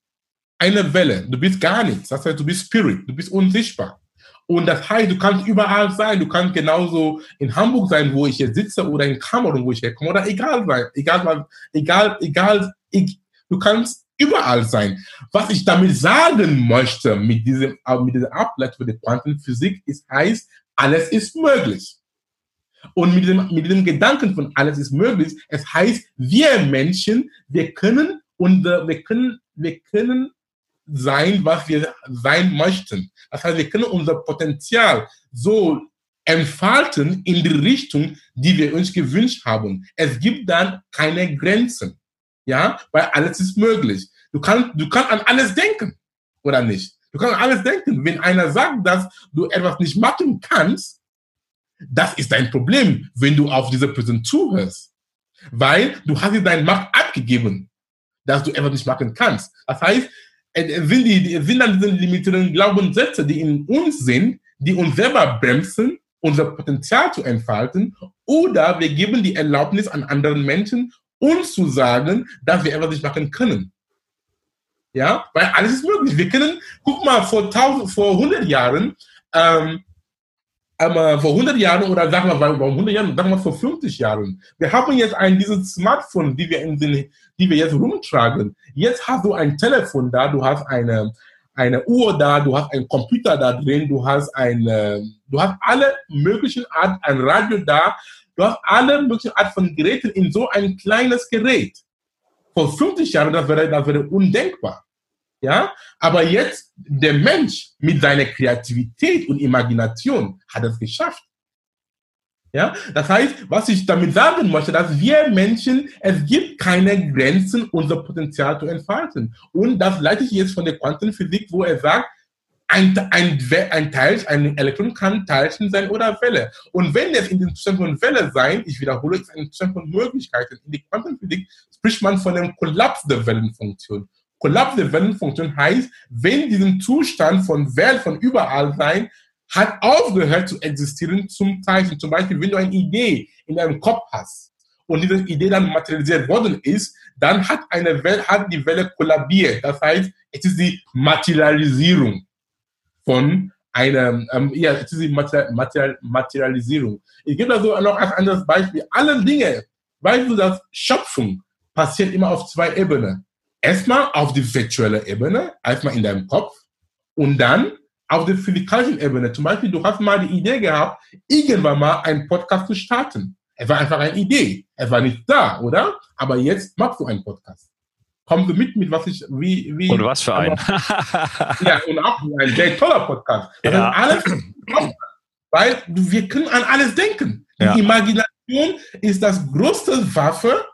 eine Welle. Du bist gar nichts. Das heißt, du bist Spirit. Du bist unsichtbar. Und das heißt, du kannst überall sein. Du kannst genauso in Hamburg sein, wo ich jetzt sitze, oder in Kamerun, wo ich herkomme, oder egal sein. Egal, egal, egal. Du kannst überall sein. Was ich damit sagen möchte mit diesem, mit dieser Ableitung der Quantenphysik ist, heißt, alles ist möglich. Und mit dem, mit dem Gedanken von alles ist möglich, es heißt, wir Menschen, wir können und wir können, wir können sein, was wir sein möchten. Das heißt, wir können unser Potenzial so entfalten in die Richtung, die wir uns gewünscht haben. Es gibt dann keine Grenzen. Ja, weil alles ist möglich. Du kannst, du kannst an alles denken, oder nicht? Du kannst an alles denken. Wenn einer sagt, dass du etwas nicht machen kannst, das ist dein Problem, wenn du auf diese Person zuhörst. Weil du hast dir deine Macht abgegeben, dass du etwas nicht machen kannst. Das heißt, es sind, die, es sind dann diese limitierenden Glaubenssätze, die in uns sind, die uns selber bremsen, unser Potenzial zu entfalten, oder wir geben die Erlaubnis an anderen Menschen, uns zu sagen, dass wir etwas nicht machen können. Ja, weil alles ist möglich. Wir können, guck mal, vor, 1000, vor 100 Jahren, ähm, aber vor 100 Jahren oder sagen wir, warum 100 Jahren, sagen wir vor 50 Jahren. Wir haben jetzt ein, dieses Smartphone, die wir, in den, die wir jetzt rumtragen. Jetzt hast du ein Telefon da, du hast eine, eine Uhr da, du hast einen Computer da drin, du hast eine, du hast alle möglichen Art, ein Radio da, du hast alle möglichen Art von Geräten in so ein kleines Gerät. Vor 50 Jahren, das wäre, das wäre undenkbar. Ja? Aber jetzt, der Mensch mit seiner Kreativität und Imagination hat es geschafft. Ja? Das heißt, was ich damit sagen möchte, dass wir Menschen, es gibt keine Grenzen, unser Potenzial zu entfalten. Und das leite ich jetzt von der Quantenphysik, wo er sagt, ein, ein, ein Teil, ein Elektron kann Teilchen sein oder Welle. Und wenn es in dem Zustand von Welle sein, ich wiederhole, ist ein Zustand von Möglichkeiten. In der Quantenphysik spricht man von dem Kollaps der Wellenfunktion. Kollaps der Wellenfunktion heißt, wenn diesen Zustand von Welt, von überall sein, hat aufgehört zu existieren zum Teilchen. Zum Beispiel, wenn du eine Idee in deinem Kopf hast und diese Idee dann materialisiert worden ist, dann hat eine Welle, hat die Welle kollabiert. Das heißt, es ist die Materialisierung von einer, ähm, ja, es ist die Material, Materialisierung. Ich gebe also noch ein anderes Beispiel. Alle Dinge, weißt du, dass Schöpfung passiert immer auf zwei Ebenen erstmal auf die virtuelle Ebene, erstmal in deinem Kopf und dann auf der physikalischen Ebene. Zum Beispiel, du hast mal die Idee gehabt, irgendwann mal einen Podcast zu starten. Es war einfach eine Idee. Es war nicht da, oder? Aber jetzt machst du einen Podcast. Kommst du mit, mit was ich, wie, wie. Und was für ein. ja, und auch ein sehr toller Podcast. Das ja. alles, weil wir können an alles denken. Die ja. Imagination ist das größte Waffe,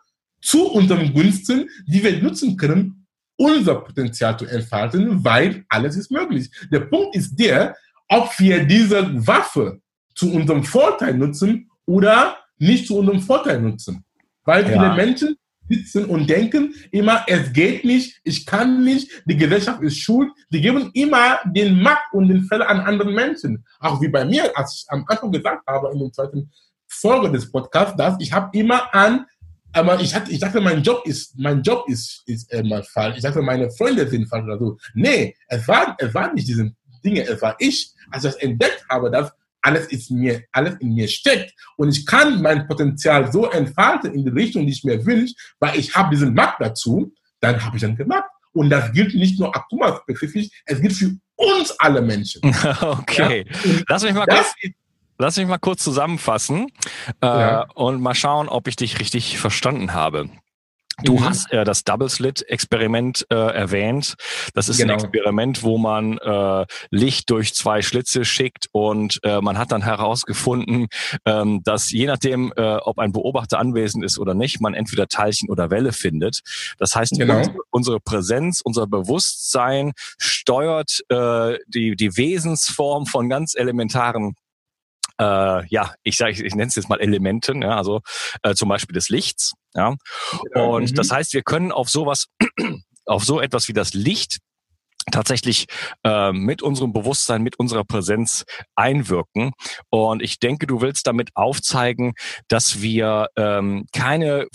zu unserem Gunsten, die wir nutzen können, unser Potenzial zu entfalten, weil alles ist möglich. Der Punkt ist der, ob wir diese Waffe zu unserem Vorteil nutzen oder nicht zu unserem Vorteil nutzen. Weil ja. viele Menschen sitzen und denken immer, es geht nicht, ich kann nicht, die Gesellschaft ist schuld. Die geben immer den Macht und den Fälle an anderen Menschen. Auch wie bei mir, als ich am Anfang gesagt habe in der zweiten Folge des Podcasts, dass ich habe immer an aber ich, hatte, ich dachte, mein Job ist, mein Job ist, ist äh, mal falsch. Ich dachte, meine Freunde sind falsch oder so. Nee, es war, es war nicht diese Dinge, es war ich, als ich das entdeckt habe, dass alles ist mir, alles in mir steckt und ich kann mein Potenzial so entfalten in die Richtung, die ich mir wünsche, weil ich habe diesen Markt dazu, dann habe ich dann gemacht. Und das gilt nicht nur Akuma-spezifisch, es gilt für uns alle Menschen. okay. Ja? Lass mich mal kurz, lass mich mal kurz zusammenfassen äh, ja. und mal schauen, ob ich dich richtig verstanden habe. Du mhm. hast äh, das Double Slit Experiment äh, erwähnt. Das ist genau. ein Experiment, wo man äh, Licht durch zwei Schlitze schickt und äh, man hat dann herausgefunden, ähm, dass je nachdem, äh, ob ein Beobachter anwesend ist oder nicht, man entweder Teilchen oder Welle findet. Das heißt, genau. unsere, unsere, Präsenz, unser Bewusstsein steuert äh, die, die Wesensform von ganz elementaren äh, ja, ich sage, ich, ich nenne es jetzt mal Elementen, ja, also äh, zum Beispiel des Lichts. Ja. Genau. Und mhm. das heißt, wir können auf sowas, auf so etwas wie das Licht tatsächlich äh, mit unserem Bewusstsein, mit unserer Präsenz einwirken. Und ich denke, du willst damit aufzeigen, dass wir ähm, keine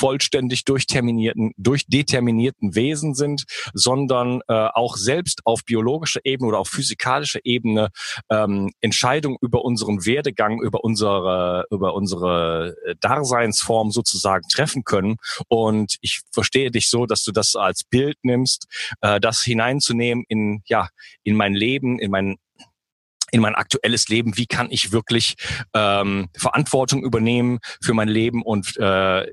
vollständig durchterminierten, durchdeterminierten Wesen sind, sondern äh, auch selbst auf biologischer Ebene oder auf physikalischer Ebene ähm, Entscheidungen über unseren Werdegang, über unsere, über unsere äh, Daseinsform sozusagen treffen können. Und ich verstehe dich so, dass du das als Bild nimmst, äh, das hineinzunehmen in, ja, in mein Leben, in mein in mein aktuelles Leben, wie kann ich wirklich ähm, Verantwortung übernehmen für mein Leben und äh,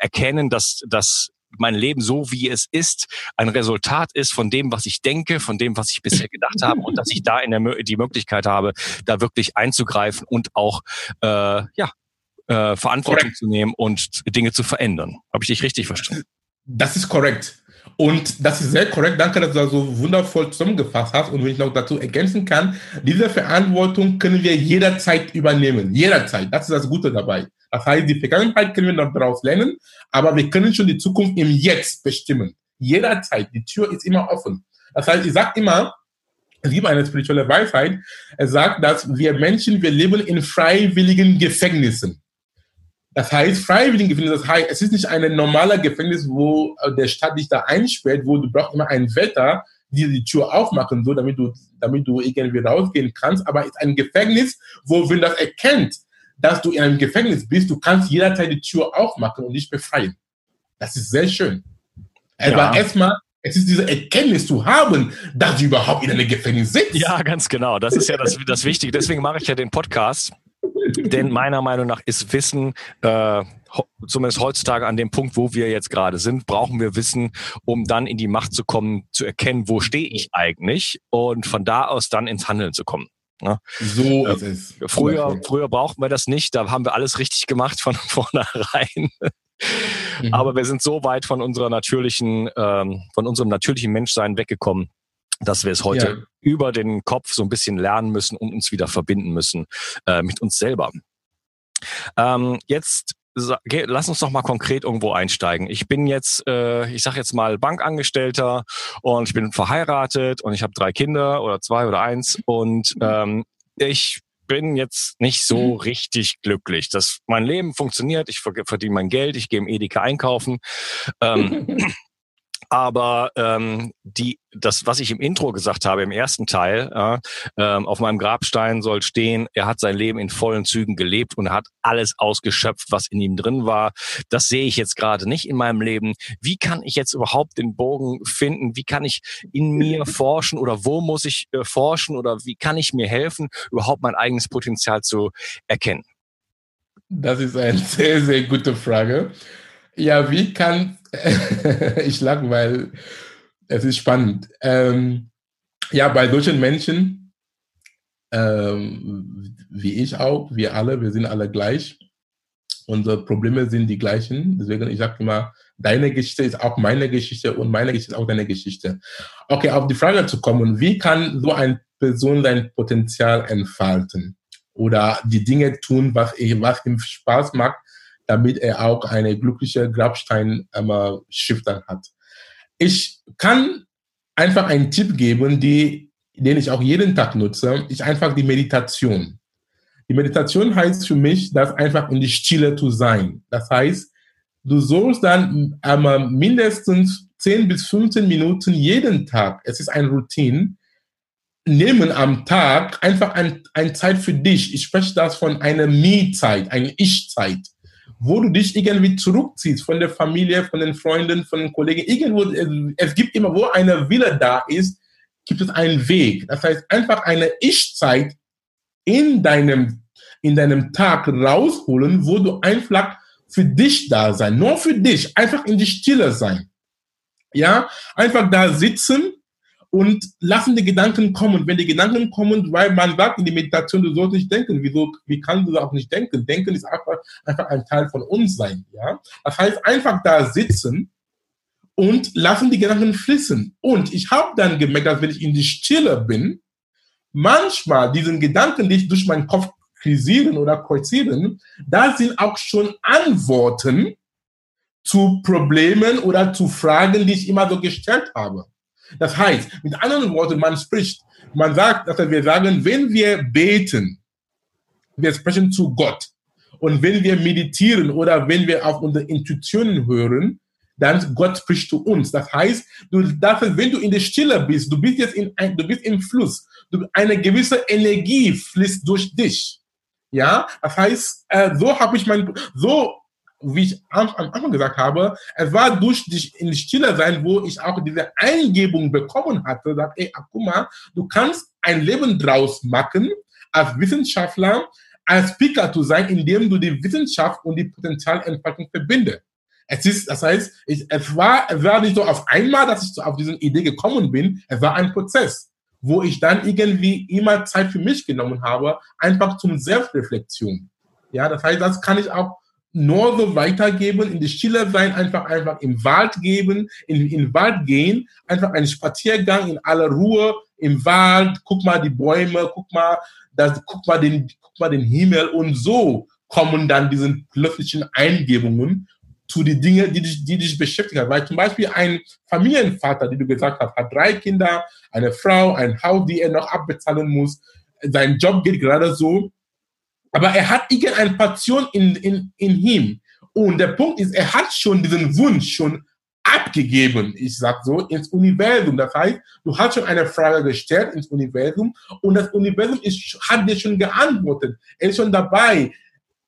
erkennen, dass, dass mein Leben so wie es ist ein Resultat ist von dem, was ich denke, von dem, was ich bisher gedacht habe und dass ich da in der die Möglichkeit habe, da wirklich einzugreifen und auch äh, ja äh, Verantwortung korrekt. zu nehmen und Dinge zu verändern. Habe ich dich richtig verstanden? Das ist korrekt. Und das ist sehr korrekt. Danke, dass du das so wundervoll zusammengefasst hast. Und wenn ich noch dazu ergänzen kann, diese Verantwortung können wir jederzeit übernehmen. Jederzeit. Das ist das Gute dabei. Das heißt, die Vergangenheit können wir noch daraus lernen, aber wir können schon die Zukunft im Jetzt bestimmen. Jederzeit. Die Tür ist immer offen. Das heißt, ich sage immer, gibt eine spirituelle Weisheit. Er sagt, dass wir Menschen, wir leben in freiwilligen Gefängnissen. Das heißt, freiwilligen Gefängnis, das heißt, es ist nicht ein normaler Gefängnis, wo äh, der Staat dich da einsperrt, wo du brauchst immer ein Wetter, die die Tür aufmachen, so, damit du, damit du irgendwie rausgehen kannst. Aber es ist ein Gefängnis, wo, wenn das erkennt, dass du in einem Gefängnis bist, du kannst jederzeit die Tür aufmachen und dich befreien. Das ist sehr schön. Aber ja. erstmal, es ist diese Erkenntnis zu haben, dass du überhaupt in einem Gefängnis sitzt. Ja, ganz genau. Das ist ja das, das Wichtige. Deswegen mache ich ja den Podcast. Denn meiner Meinung nach ist Wissen, äh, zumindest heutzutage an dem Punkt, wo wir jetzt gerade sind, brauchen wir Wissen, um dann in die Macht zu kommen, zu erkennen, wo stehe ich eigentlich und von da aus dann ins Handeln zu kommen. Ne? So äh, ist es. Früher, früher brauchten wir das nicht, da haben wir alles richtig gemacht von vornherein. mhm. Aber wir sind so weit von unserer natürlichen, ähm, von unserem natürlichen Menschsein weggekommen, dass wir es heute ja. über den Kopf so ein bisschen lernen müssen und uns wieder verbinden müssen äh, mit uns selber. Ähm, jetzt lass uns doch mal konkret irgendwo einsteigen. Ich bin jetzt, äh, ich sag jetzt mal Bankangestellter und ich bin verheiratet und ich habe drei Kinder oder zwei oder eins und mhm. ähm, ich bin jetzt nicht so mhm. richtig glücklich. Das, mein Leben funktioniert, ich verdiene mein Geld, ich gehe im Edeka einkaufen. Ähm, aber ähm, die, das, was ich im Intro gesagt habe, im ersten Teil, äh, ähm, auf meinem Grabstein soll stehen, er hat sein Leben in vollen Zügen gelebt und hat alles ausgeschöpft, was in ihm drin war. Das sehe ich jetzt gerade nicht in meinem Leben. Wie kann ich jetzt überhaupt den Bogen finden? Wie kann ich in mir forschen oder wo muss ich äh, forschen oder wie kann ich mir helfen, überhaupt mein eigenes Potenzial zu erkennen? Das ist eine sehr, sehr gute Frage. Ja, wie kann ich lache, weil es ist spannend. Ähm, ja, bei solchen Menschen, ähm, wie ich auch, wir alle, wir sind alle gleich. Unsere Probleme sind die gleichen. Deswegen, ich sage immer, deine Geschichte ist auch meine Geschichte und meine Geschichte ist auch deine Geschichte. Okay, auf die Frage zu kommen, wie kann so eine Person sein Potenzial entfalten? Oder die Dinge tun, was, was ihm Spaß macht, damit er auch eine glückliche Grabstein-Schrift hat. Ich kann einfach einen Tipp geben, die, den ich auch jeden Tag nutze, ist einfach die Meditation. Die Meditation heißt für mich, das einfach in die Stille zu sein. Das heißt, du sollst dann einmal mindestens 10 bis 15 Minuten jeden Tag, es ist eine Routine, nehmen am Tag einfach ein, ein Zeit für dich. Ich spreche das von einer Me-Zeit, eine Ich-Zeit, wo du dich irgendwie zurückziehst von der Familie, von den Freunden, von den Kollegen. Irgendwo, es gibt immer, wo eine Wille da ist, gibt es einen Weg. Das heißt, einfach eine Ich-Zeit in deinem, in deinem Tag rausholen, wo du einfach für dich da sein, nur für dich, einfach in die Stille sein. Ja, einfach da sitzen und lassen die Gedanken kommen. Wenn die Gedanken kommen, weil man sagt in die Meditation, du sollst nicht denken. Wieso, wie kannst du auch nicht denken? Denken ist einfach, einfach ein Teil von uns sein. Ja? Das heißt, einfach da sitzen und lassen die Gedanken fließen. Und ich habe dann gemerkt, dass wenn ich in die Stille bin, manchmal diesen Gedanken, die ich durch meinen Kopf krisieren oder kreuzieren, da sind auch schon Antworten zu Problemen oder zu Fragen, die ich immer so gestellt habe. Das heißt, mit anderen Worten, man spricht, man sagt, dass wir sagen, wenn wir beten, wir sprechen zu Gott. Und wenn wir meditieren oder wenn wir auf unsere Intuitionen hören, dann Gott spricht zu uns. Das heißt, du darfst, wenn du in der Stille bist, du bist jetzt in, ein, du bist im Fluss, du, eine gewisse Energie fließt durch dich. Ja, das heißt, äh, so habe ich mein, so wie ich am, Anfang gesagt habe, es war durch dich in Stille sein, wo ich auch diese Eingebung bekommen hatte, sagt, ey, guck mal, du kannst ein Leben draus machen, als Wissenschaftler, als Speaker zu sein, indem du die Wissenschaft und die Potenzialentfaltung verbindest. Es ist, das heißt, ich, es war, es war nicht so auf einmal, dass ich so auf diese Idee gekommen bin. Es war ein Prozess, wo ich dann irgendwie immer Zeit für mich genommen habe, einfach zum Selbstreflexion. Ja, das heißt, das kann ich auch nur so weitergeben, in die Stille sein, einfach, einfach im Wald geben, in, in den Wald gehen, einfach einen Spaziergang in aller Ruhe im Wald, guck mal die Bäume, guck mal, das, guck mal den, guck mal den Himmel und so kommen dann diese plötzlichen Eingebungen zu den Dingen, die dich, die dich beschäftigen. Weil zum Beispiel ein Familienvater, die du gesagt hast, hat drei Kinder, eine Frau, ein Haus, die er noch abbezahlen muss. Sein Job geht gerade so aber er hat irgendeine Passion in, in, in ihm. Und der Punkt ist, er hat schon diesen Wunsch schon abgegeben, ich sag so, ins Universum. Das heißt, du hast schon eine Frage gestellt ins Universum und das Universum ist, hat dir schon geantwortet. Er ist schon dabei.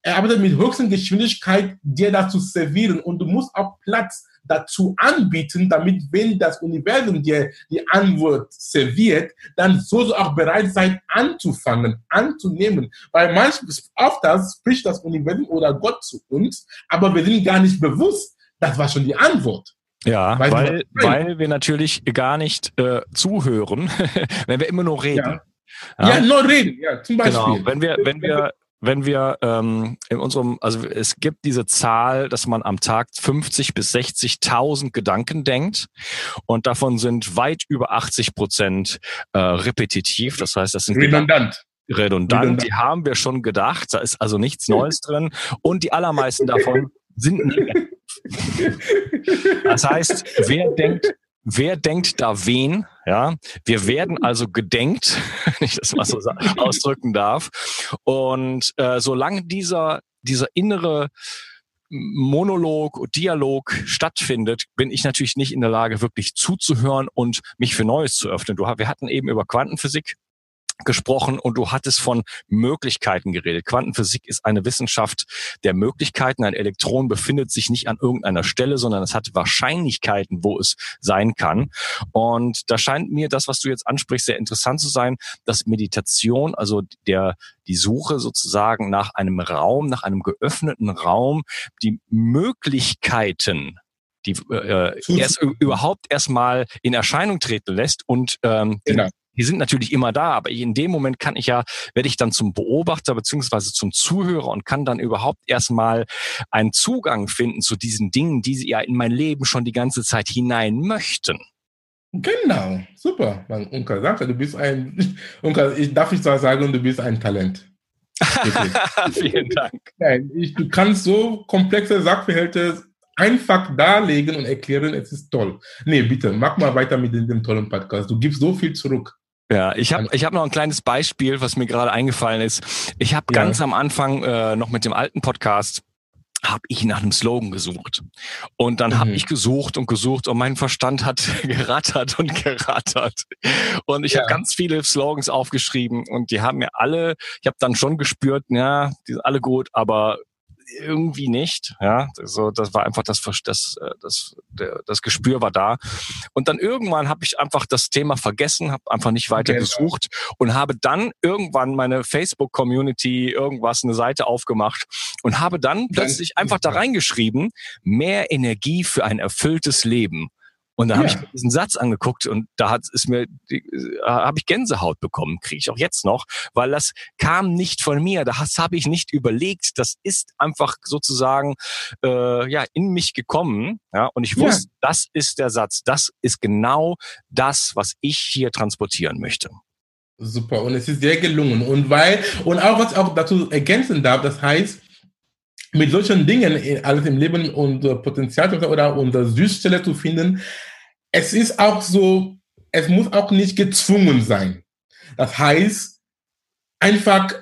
Er arbeitet mit höchster Geschwindigkeit, dir das zu servieren und du musst auch Platz dazu anbieten, damit, wenn das Universum dir die Antwort serviert, dann soll du auch bereit sein, anzufangen, anzunehmen. Weil manchmal, oft das spricht das Universum oder Gott zu uns, aber wir sind gar nicht bewusst, das war schon die Antwort. Ja, weil, weil, weil wir natürlich gar nicht äh, zuhören, wenn wir immer nur reden. Ja. Ja, ja, nur reden, ja, zum Beispiel. Genau, wenn wir, wenn wir wenn wir ähm, in unserem, also es gibt diese Zahl, dass man am Tag 50 bis 60.000 Gedanken denkt und davon sind weit über 80 Prozent äh, repetitiv. Das heißt, das sind redundant. Redundant, redundant. Die haben wir schon gedacht. Da ist also nichts Neues drin und die allermeisten davon sind negativ. Das heißt, wer denkt wer denkt da wen? Ja, wir werden also gedenkt, wenn ich das mal so ausdrücken darf. Und äh, solange dieser dieser innere Monolog, Dialog stattfindet, bin ich natürlich nicht in der Lage, wirklich zuzuhören und mich für Neues zu öffnen. Du, wir hatten eben über Quantenphysik gesprochen und du hattest von Möglichkeiten geredet. Quantenphysik ist eine Wissenschaft der Möglichkeiten. Ein Elektron befindet sich nicht an irgendeiner Stelle, sondern es hat Wahrscheinlichkeiten, wo es sein kann. Und da scheint mir das, was du jetzt ansprichst, sehr interessant zu sein, dass Meditation, also der, die Suche sozusagen nach einem Raum, nach einem geöffneten Raum, die Möglichkeiten die äh, erst überhaupt erstmal in Erscheinung treten lässt und ähm, genau die sind natürlich immer da, aber in dem Moment kann ich ja, werde ich dann zum Beobachter beziehungsweise zum Zuhörer und kann dann überhaupt erstmal einen Zugang finden zu diesen Dingen, die sie ja in mein Leben schon die ganze Zeit hinein möchten. Genau, super. Mein Onkel sagte, du bist ein, Onkel, ich darf nicht sagen, du bist ein Talent. Vielen Dank. Nein, ich, du kannst so komplexe Sachverhalte einfach darlegen und erklären, es ist toll. Nee, bitte, mach mal weiter mit dem tollen Podcast. Du gibst so viel zurück. Ja, ich habe ich hab noch ein kleines Beispiel, was mir gerade eingefallen ist. Ich habe ja. ganz am Anfang äh, noch mit dem alten Podcast habe ich nach einem Slogan gesucht. Und dann mhm. habe ich gesucht und gesucht und mein Verstand hat gerattert und gerattert. Und ich ja. habe ganz viele Slogans aufgeschrieben und die haben mir alle, ich habe dann schon gespürt, ja, die sind alle gut, aber irgendwie nicht. Ja, so das war einfach das das äh, das das Gespür war da. Und dann irgendwann habe ich einfach das Thema vergessen, habe einfach nicht weiter genau. gesucht und habe dann irgendwann meine Facebook Community irgendwas eine Seite aufgemacht und habe dann plötzlich einfach da reingeschrieben mehr Energie für ein erfülltes Leben. Und da ja. habe ich mir diesen Satz angeguckt und da hat es mir äh, habe ich Gänsehaut bekommen, kriege ich auch jetzt noch, weil das kam nicht von mir, das habe ich nicht überlegt, das ist einfach sozusagen äh, ja in mich gekommen, ja, und ich wusste, ja. das ist der Satz, das ist genau das, was ich hier transportieren möchte. Super und es ist sehr gelungen und weil und auch was ich auch dazu ergänzen darf, das heißt mit solchen Dingen alles im Leben und äh, Potenzial oder unsere Süßstelle zu finden, es ist auch so, es muss auch nicht gezwungen sein. Das heißt, einfach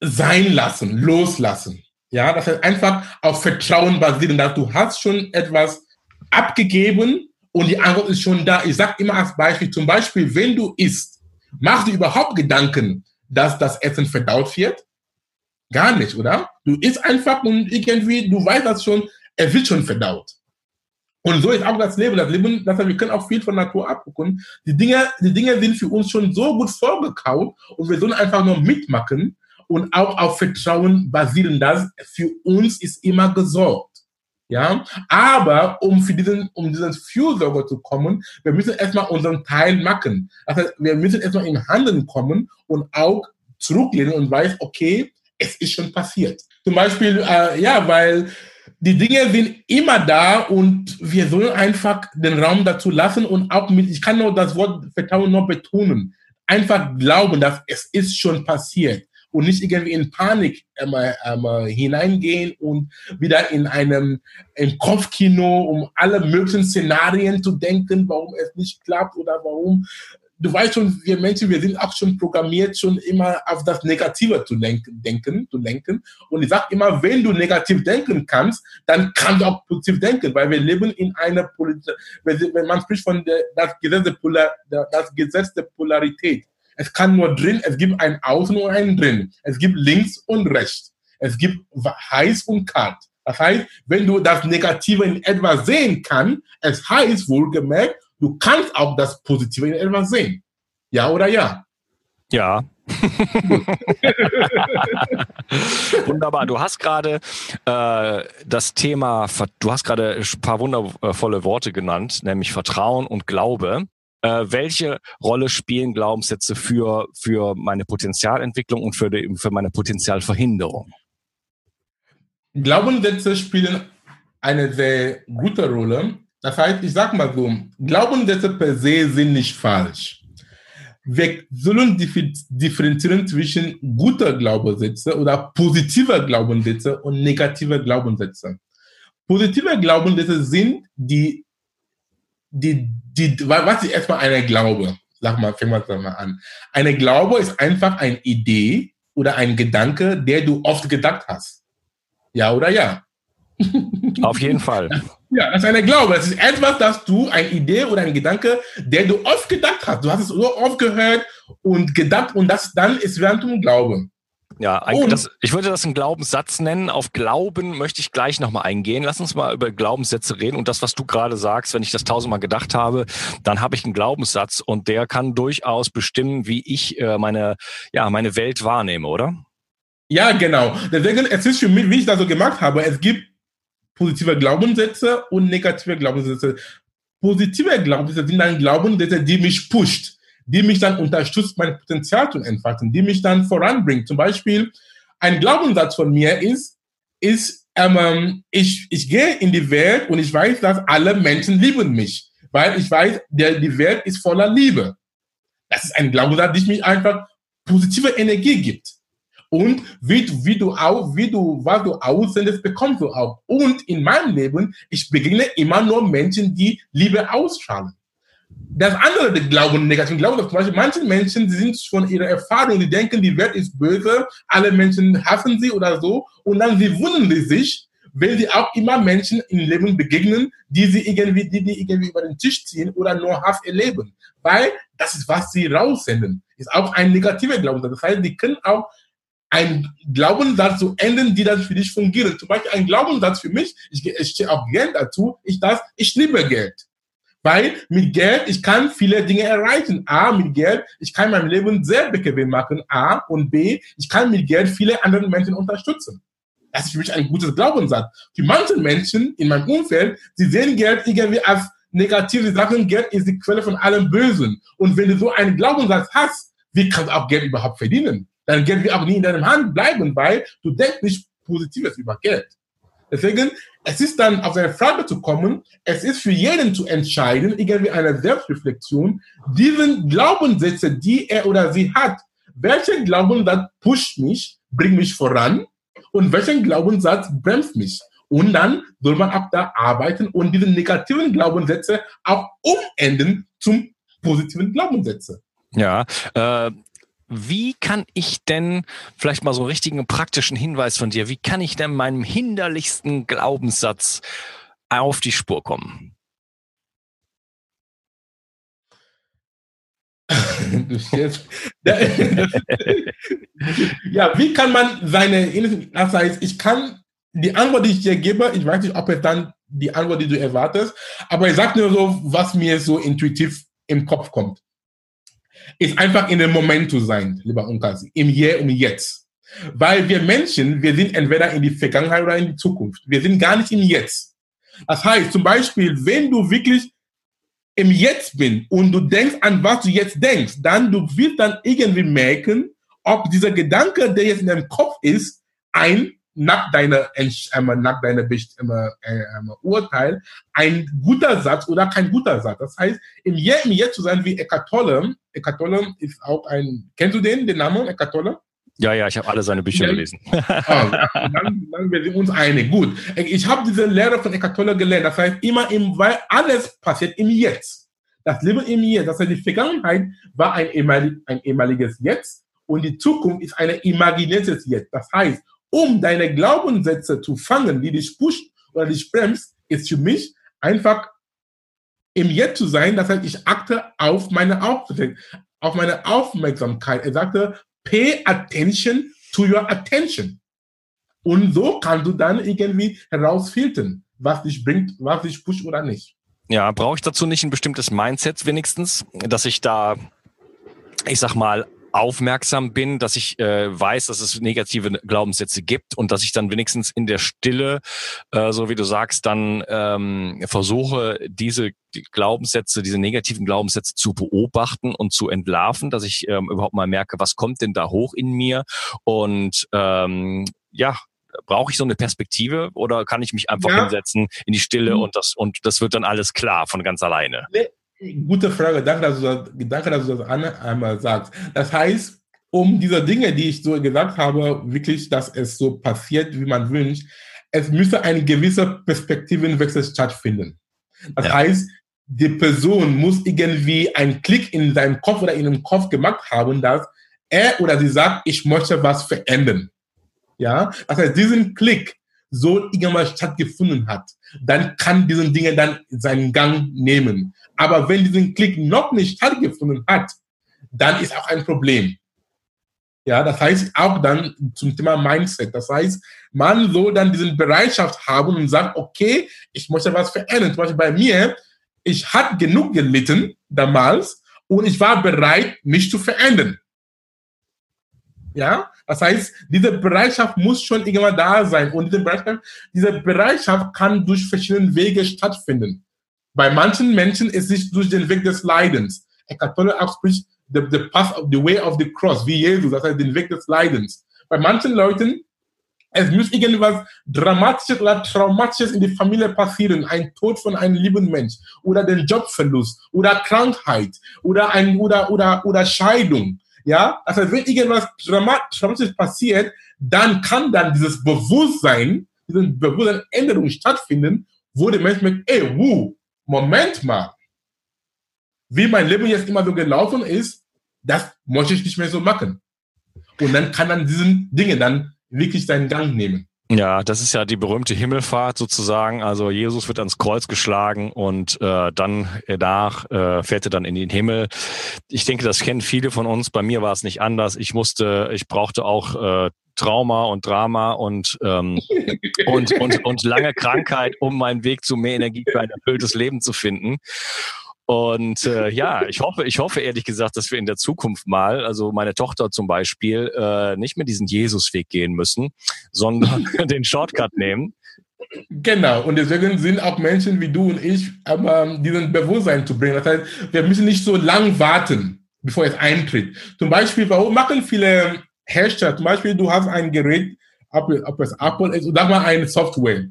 sein lassen, loslassen. Ja, das heißt einfach auf Vertrauen basieren, dass du hast schon etwas abgegeben und die Antwort ist schon da. Ich sage immer als Beispiel, zum Beispiel, wenn du isst, machst du überhaupt Gedanken, dass das Essen verdaut wird? Gar nicht, oder? Du isst einfach und irgendwie, du weißt das schon, es wird schon verdaut. Und so ist auch das Leben. Das Leben, das heißt, wir können auch viel von Natur abgucken. Die Dinge, die Dinge sind für uns schon so gut vorgekaut und wir sollen einfach nur mitmachen und auch auf Vertrauen basieren, dass für uns ist immer gesorgt. Ja, aber um für diesen, um diesen Fürsorge zu kommen, wir müssen erstmal unseren Teil machen. Das heißt, wir müssen erstmal in Handeln kommen und auch zurücklehnen und weiß, okay, es ist schon passiert. Zum Beispiel, äh, ja, weil die Dinge sind immer da und wir sollen einfach den Raum dazu lassen und auch mit, ich kann nur das Wort Vertrauen noch betonen, einfach glauben, dass es ist schon passiert und nicht irgendwie in Panik ähm, ähm, hineingehen und wieder in einem im Kopfkino, um alle möglichen Szenarien zu denken, warum es nicht klappt oder warum du weißt schon, wir Menschen, wir sind auch schon programmiert, schon immer auf das Negative zu denken, denken, zu lenken. Und ich sage immer, wenn du negativ denken kannst, dann kannst du auch positiv denken, weil wir leben in einer Politik, wenn man spricht von der, das, Gesetz der Polar, das Gesetz der Polarität. Es kann nur drin, es gibt ein Außen und ein Drin. Es gibt links und rechts. Es gibt heiß und kalt. Das heißt, wenn du das Negative in etwas sehen kannst, es heißt wohlgemerkt, du kannst auch das Positive in etwas sehen. Ja oder ja? Ja. Wunderbar. Du hast gerade äh, das Thema, du hast gerade ein paar wundervolle Worte genannt, nämlich Vertrauen und Glaube. Äh, welche Rolle spielen Glaubenssätze für, für meine Potenzialentwicklung und für, die, für meine Potenzialverhinderung? Glaubenssätze spielen eine sehr gute Rolle, das heißt, ich sage mal so, Glaubenssätze per se sind nicht falsch. Wir sollen differenzieren zwischen guter Glaubenssätze oder positiver Glaubenssätze und negativer Glaubenssätze. Positive Glaubenssätze sind die, die, die, was ist erstmal eine Glaube? Sag mal, fang mal an. Eine Glaube ist einfach eine Idee oder ein Gedanke, der du oft gedacht hast. Ja oder ja? Auf jeden Fall. Ja, das ist eine Glaube. Das ist etwas, das du, eine Idee oder ein Gedanke, der du oft gedacht hast. Du hast es so oft gehört und gedacht und das dann ist während du Glauben. Ja, das, ich würde das einen Glaubenssatz nennen. Auf Glauben möchte ich gleich nochmal eingehen. Lass uns mal über Glaubenssätze reden. Und das, was du gerade sagst, wenn ich das tausendmal gedacht habe, dann habe ich einen Glaubenssatz und der kann durchaus bestimmen, wie ich äh, meine, ja, meine Welt wahrnehme, oder? Ja, genau. Deswegen, es ist für mich, wie ich das so gemacht habe, es gibt positive Glaubenssätze und negative Glaubenssätze. Positive Glaubenssätze sind dann Glaubenssätze, die mich pusht, die mich dann unterstützt, mein Potenzial zu entfalten, die mich dann voranbringt. Zum Beispiel, ein Glaubenssatz von mir ist, ist, ähm, ich, ich gehe in die Welt und ich weiß, dass alle Menschen lieben mich, weil ich weiß, der, die Welt ist voller Liebe. Das ist ein Glaubenssatz, der mich einfach positive Energie gibt. Und wie, wie du auch, wie du, was du aussendest, bekommst du auch. Und in meinem Leben, ich begegne immer nur Menschen, die Liebe ausstrahlen. Das andere, die glauben negativ, glauben, dass zum Beispiel manche Menschen, die sind von ihrer Erfahrung, die denken, die Welt ist böse, alle Menschen hassen sie oder so, und dann sie wundern sie sich, weil sie auch immer Menschen im Leben begegnen, die sie irgendwie, die, die irgendwie über den Tisch ziehen oder nur Hass erleben. Weil das ist, was sie raussenden. Ist auch ein negativer Glaubenssatz. Das heißt, die können auch einen Glaubenssatz so enden, die dann für dich fungieren. Zum Beispiel ein Glaubenssatz für mich, ich, ich stehe auch Geld dazu, ich das, ich liebe Geld. Weil mit Geld, ich kann viele Dinge erreichen. A, mit Geld, ich kann mein Leben sehr bequem machen. A und B, ich kann mit Geld viele andere Menschen unterstützen. Das ist für mich ein gutes Glaubenssatz. Für manche Menschen in meinem Umfeld, sie sehen Geld irgendwie als negative Sachen. Geld ist die Quelle von allem Bösen. Und wenn du so einen Glaubenssatz hast, wie kannst du auch Geld überhaupt verdienen? Dann Geld wird auch nie in deinem Hand bleiben, weil du denkst nicht Positives über Geld. Deswegen, es ist dann auf eine Frage zu kommen, es ist für jeden zu entscheiden, irgendwie eine Selbstreflexion, diesen Glaubenssätze, die er oder sie hat, welchen Glaubenssatz pusht mich, bringt mich voran und welchen Glaubenssatz bremst mich. Und dann soll man ab da arbeiten und diese negativen Glaubenssätze auch umenden zum positiven Glaubenssätze. Ja, äh, wie kann ich denn, vielleicht mal so einen richtigen praktischen Hinweis von dir, wie kann ich denn meinem hinderlichsten Glaubenssatz auf die Spur kommen? ja, wie kann man seine, das heißt, ich kann die Antwort, die ich dir gebe, ich weiß nicht, ob es dann die Antwort, die du erwartest, aber ich sage nur so, was mir so intuitiv im Kopf kommt ist einfach in dem Moment zu sein, lieber Unkasi, im Hier und Jetzt. Weil wir Menschen, wir sind entweder in die Vergangenheit oder in die Zukunft. Wir sind gar nicht im Jetzt. Das heißt, zum Beispiel, wenn du wirklich im Jetzt bist und du denkst an, was du jetzt denkst, dann du wirst dann irgendwie merken, ob dieser Gedanke, der jetzt in deinem Kopf ist, ein nach deiner, nach deiner Urteil ein guter Satz oder kein guter Satz. Das heißt, im Hier, im Jetzt zu sein wie Eckhart Tolle. Ist auch ein, kennst du den, den Namen Eckhart Tolle? Ja, ja, ich habe alle seine Bücher ja. gelesen. Oh, dann, dann wir sind uns einig. Gut. Ich habe diese Lehre von Eckhart Tolle gelernt. Das heißt, immer im, weil alles passiert im Jetzt. Das Leben im Jetzt. Das heißt, die Vergangenheit war ein, ehemalig, ein ehemaliges Jetzt und die Zukunft ist ein imaginäres Jetzt. Das heißt, um deine Glaubenssätze zu fangen, die dich pusht oder dich bremst, ist für mich einfach im Jetzt zu sein. Das heißt, ich achte auf meine Aufmerksamkeit. Auf meine Aufmerksamkeit. Er sagte, pay attention to your attention. Und so kannst du dann irgendwie herausfiltern, was dich bringt, was dich pusht oder nicht. Ja, brauche ich dazu nicht ein bestimmtes Mindset wenigstens, dass ich da, ich sag mal, aufmerksam bin, dass ich äh, weiß, dass es negative Glaubenssätze gibt und dass ich dann wenigstens in der Stille, äh, so wie du sagst, dann ähm, versuche, diese Glaubenssätze, diese negativen Glaubenssätze zu beobachten und zu entlarven, dass ich ähm, überhaupt mal merke, was kommt denn da hoch in mir und ähm, ja, brauche ich so eine Perspektive oder kann ich mich einfach ja. hinsetzen in die Stille mhm. und das und das wird dann alles klar von ganz alleine? Gute Frage, danke, dass du das, danke, dass du das einmal sagst. Das heißt, um diese Dinge, die ich so gesagt habe, wirklich, dass es so passiert, wie man wünscht, es müsste ein gewisser Perspektivenwechsel stattfinden. Das ja. heißt, die Person muss irgendwie einen Klick in seinem Kopf oder in dem Kopf gemacht haben, dass er oder sie sagt, ich möchte was verändern. Ja, das heißt, diesen Klick so irgendwann stattgefunden hat, dann kann diesen Dinge dann seinen Gang nehmen. Aber wenn diesen Klick noch nicht stattgefunden hat, dann ist auch ein Problem. Ja, das heißt auch dann zum Thema Mindset. Das heißt, man soll dann diesen Bereitschaft haben und sagen, okay, ich möchte was verändern. Zum Beispiel bei mir, ich hatte genug gelitten damals und ich war bereit, mich zu verändern. Ja, das heißt, diese Bereitschaft muss schon irgendwann da sein und diese Bereitschaft, diese Bereitschaft kann durch verschiedene Wege stattfinden. Bei manchen Menschen ist es durch den Weg des Leidens. Tolle auch spricht the, the path of the way of the cross, wie Jesus, das heißt den Weg des Leidens. Bei manchen Leuten es muss irgendwas Dramatisches oder Traumatisches in die Familie passieren. Ein Tod von einem lieben Mensch oder den Jobverlust oder Krankheit oder ein oder oder oder Scheidung. Ja, also wenn irgendwas Dramatisches passiert, dann kann dann dieses Bewusstsein, diese Bewusstseinänderung stattfinden, wo der Mensch merkt, ey, wuh, Moment mal, wie mein Leben jetzt immer so gelaufen ist, das möchte ich nicht mehr so machen. Und dann kann dann diesen Dinge dann wirklich seinen Gang nehmen. Ja, das ist ja die berühmte Himmelfahrt sozusagen. Also Jesus wird ans Kreuz geschlagen und äh, dann danach äh, fährt er dann in den Himmel. Ich denke, das kennen viele von uns. Bei mir war es nicht anders. Ich musste, ich brauchte auch äh, Trauma und Drama und, ähm, und, und, und lange Krankheit, um meinen Weg zu mehr Energie für ein erfülltes Leben zu finden. Und äh, ja, ich hoffe, ich hoffe ehrlich gesagt, dass wir in der Zukunft mal, also meine Tochter zum Beispiel, äh, nicht mehr diesen Jesusweg gehen müssen, sondern den Shortcut nehmen. Genau, und deswegen sind auch Menschen wie du und ich, aber diesen Bewusstsein zu bringen. Das heißt, wir müssen nicht so lang warten, bevor es eintritt. Zum Beispiel, warum machen viele Hersteller, zum Beispiel, du hast ein Gerät, ob, es Apple ist, oder mal eine Software.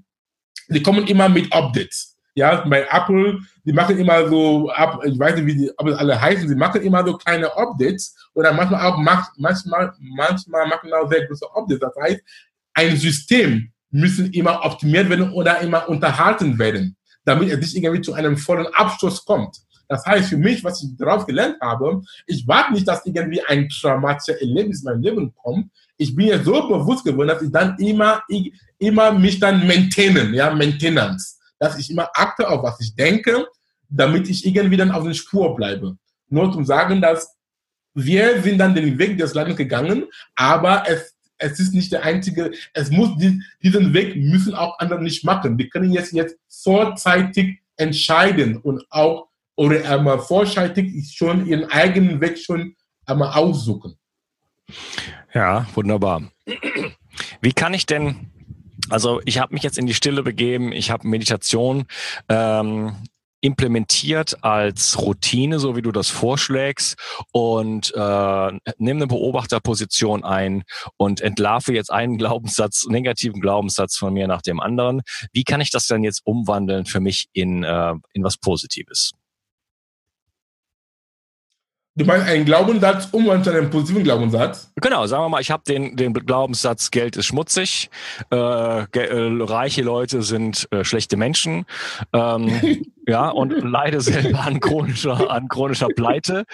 Die kommen immer mit Updates. Ja, bei Apple, die machen immer so, ich weiß nicht, wie die ob alle heißen, sie machen immer so kleine Updates oder manchmal auch, manchmal, manchmal machen auch sehr große Updates. Das heißt, ein System müssen immer optimiert werden oder immer unterhalten werden, damit es nicht irgendwie zu einem vollen Abschluss kommt. Das heißt für mich, was ich daraus gelernt habe, ich warte nicht, dass irgendwie ein traumatisches Erlebnis in mein Leben kommt. Ich bin ja so bewusst geworden, dass ich dann immer, immer mich dann maintainen, ja, Maintenance dass ich immer achte auf was ich denke, damit ich irgendwie dann auf der Spur bleibe. Nur zum sagen, dass wir sind dann den Weg des Landes gegangen, aber es, es ist nicht der einzige, es muss, diesen Weg müssen auch andere nicht machen. Die können jetzt, jetzt vorzeitig entscheiden und auch, oder einmal vorzeitig schon ihren eigenen Weg schon einmal aussuchen. Ja, wunderbar. Wie kann ich denn also ich habe mich jetzt in die Stille begeben, ich habe Meditation ähm, implementiert als Routine, so wie du das vorschlägst, und äh, nimm eine Beobachterposition ein und entlarve jetzt einen Glaubenssatz, negativen Glaubenssatz von mir nach dem anderen. Wie kann ich das denn jetzt umwandeln für mich in, äh, in was Positives? Du meinst einen Glaubenssatz umwandeln zu einem positiven Glaubenssatz? Genau, sagen wir mal, ich habe den, den Glaubenssatz, Geld ist schmutzig, äh, äh, reiche Leute sind äh, schlechte Menschen. Ähm, ja, und leide selber an chronischer, an chronischer Pleite.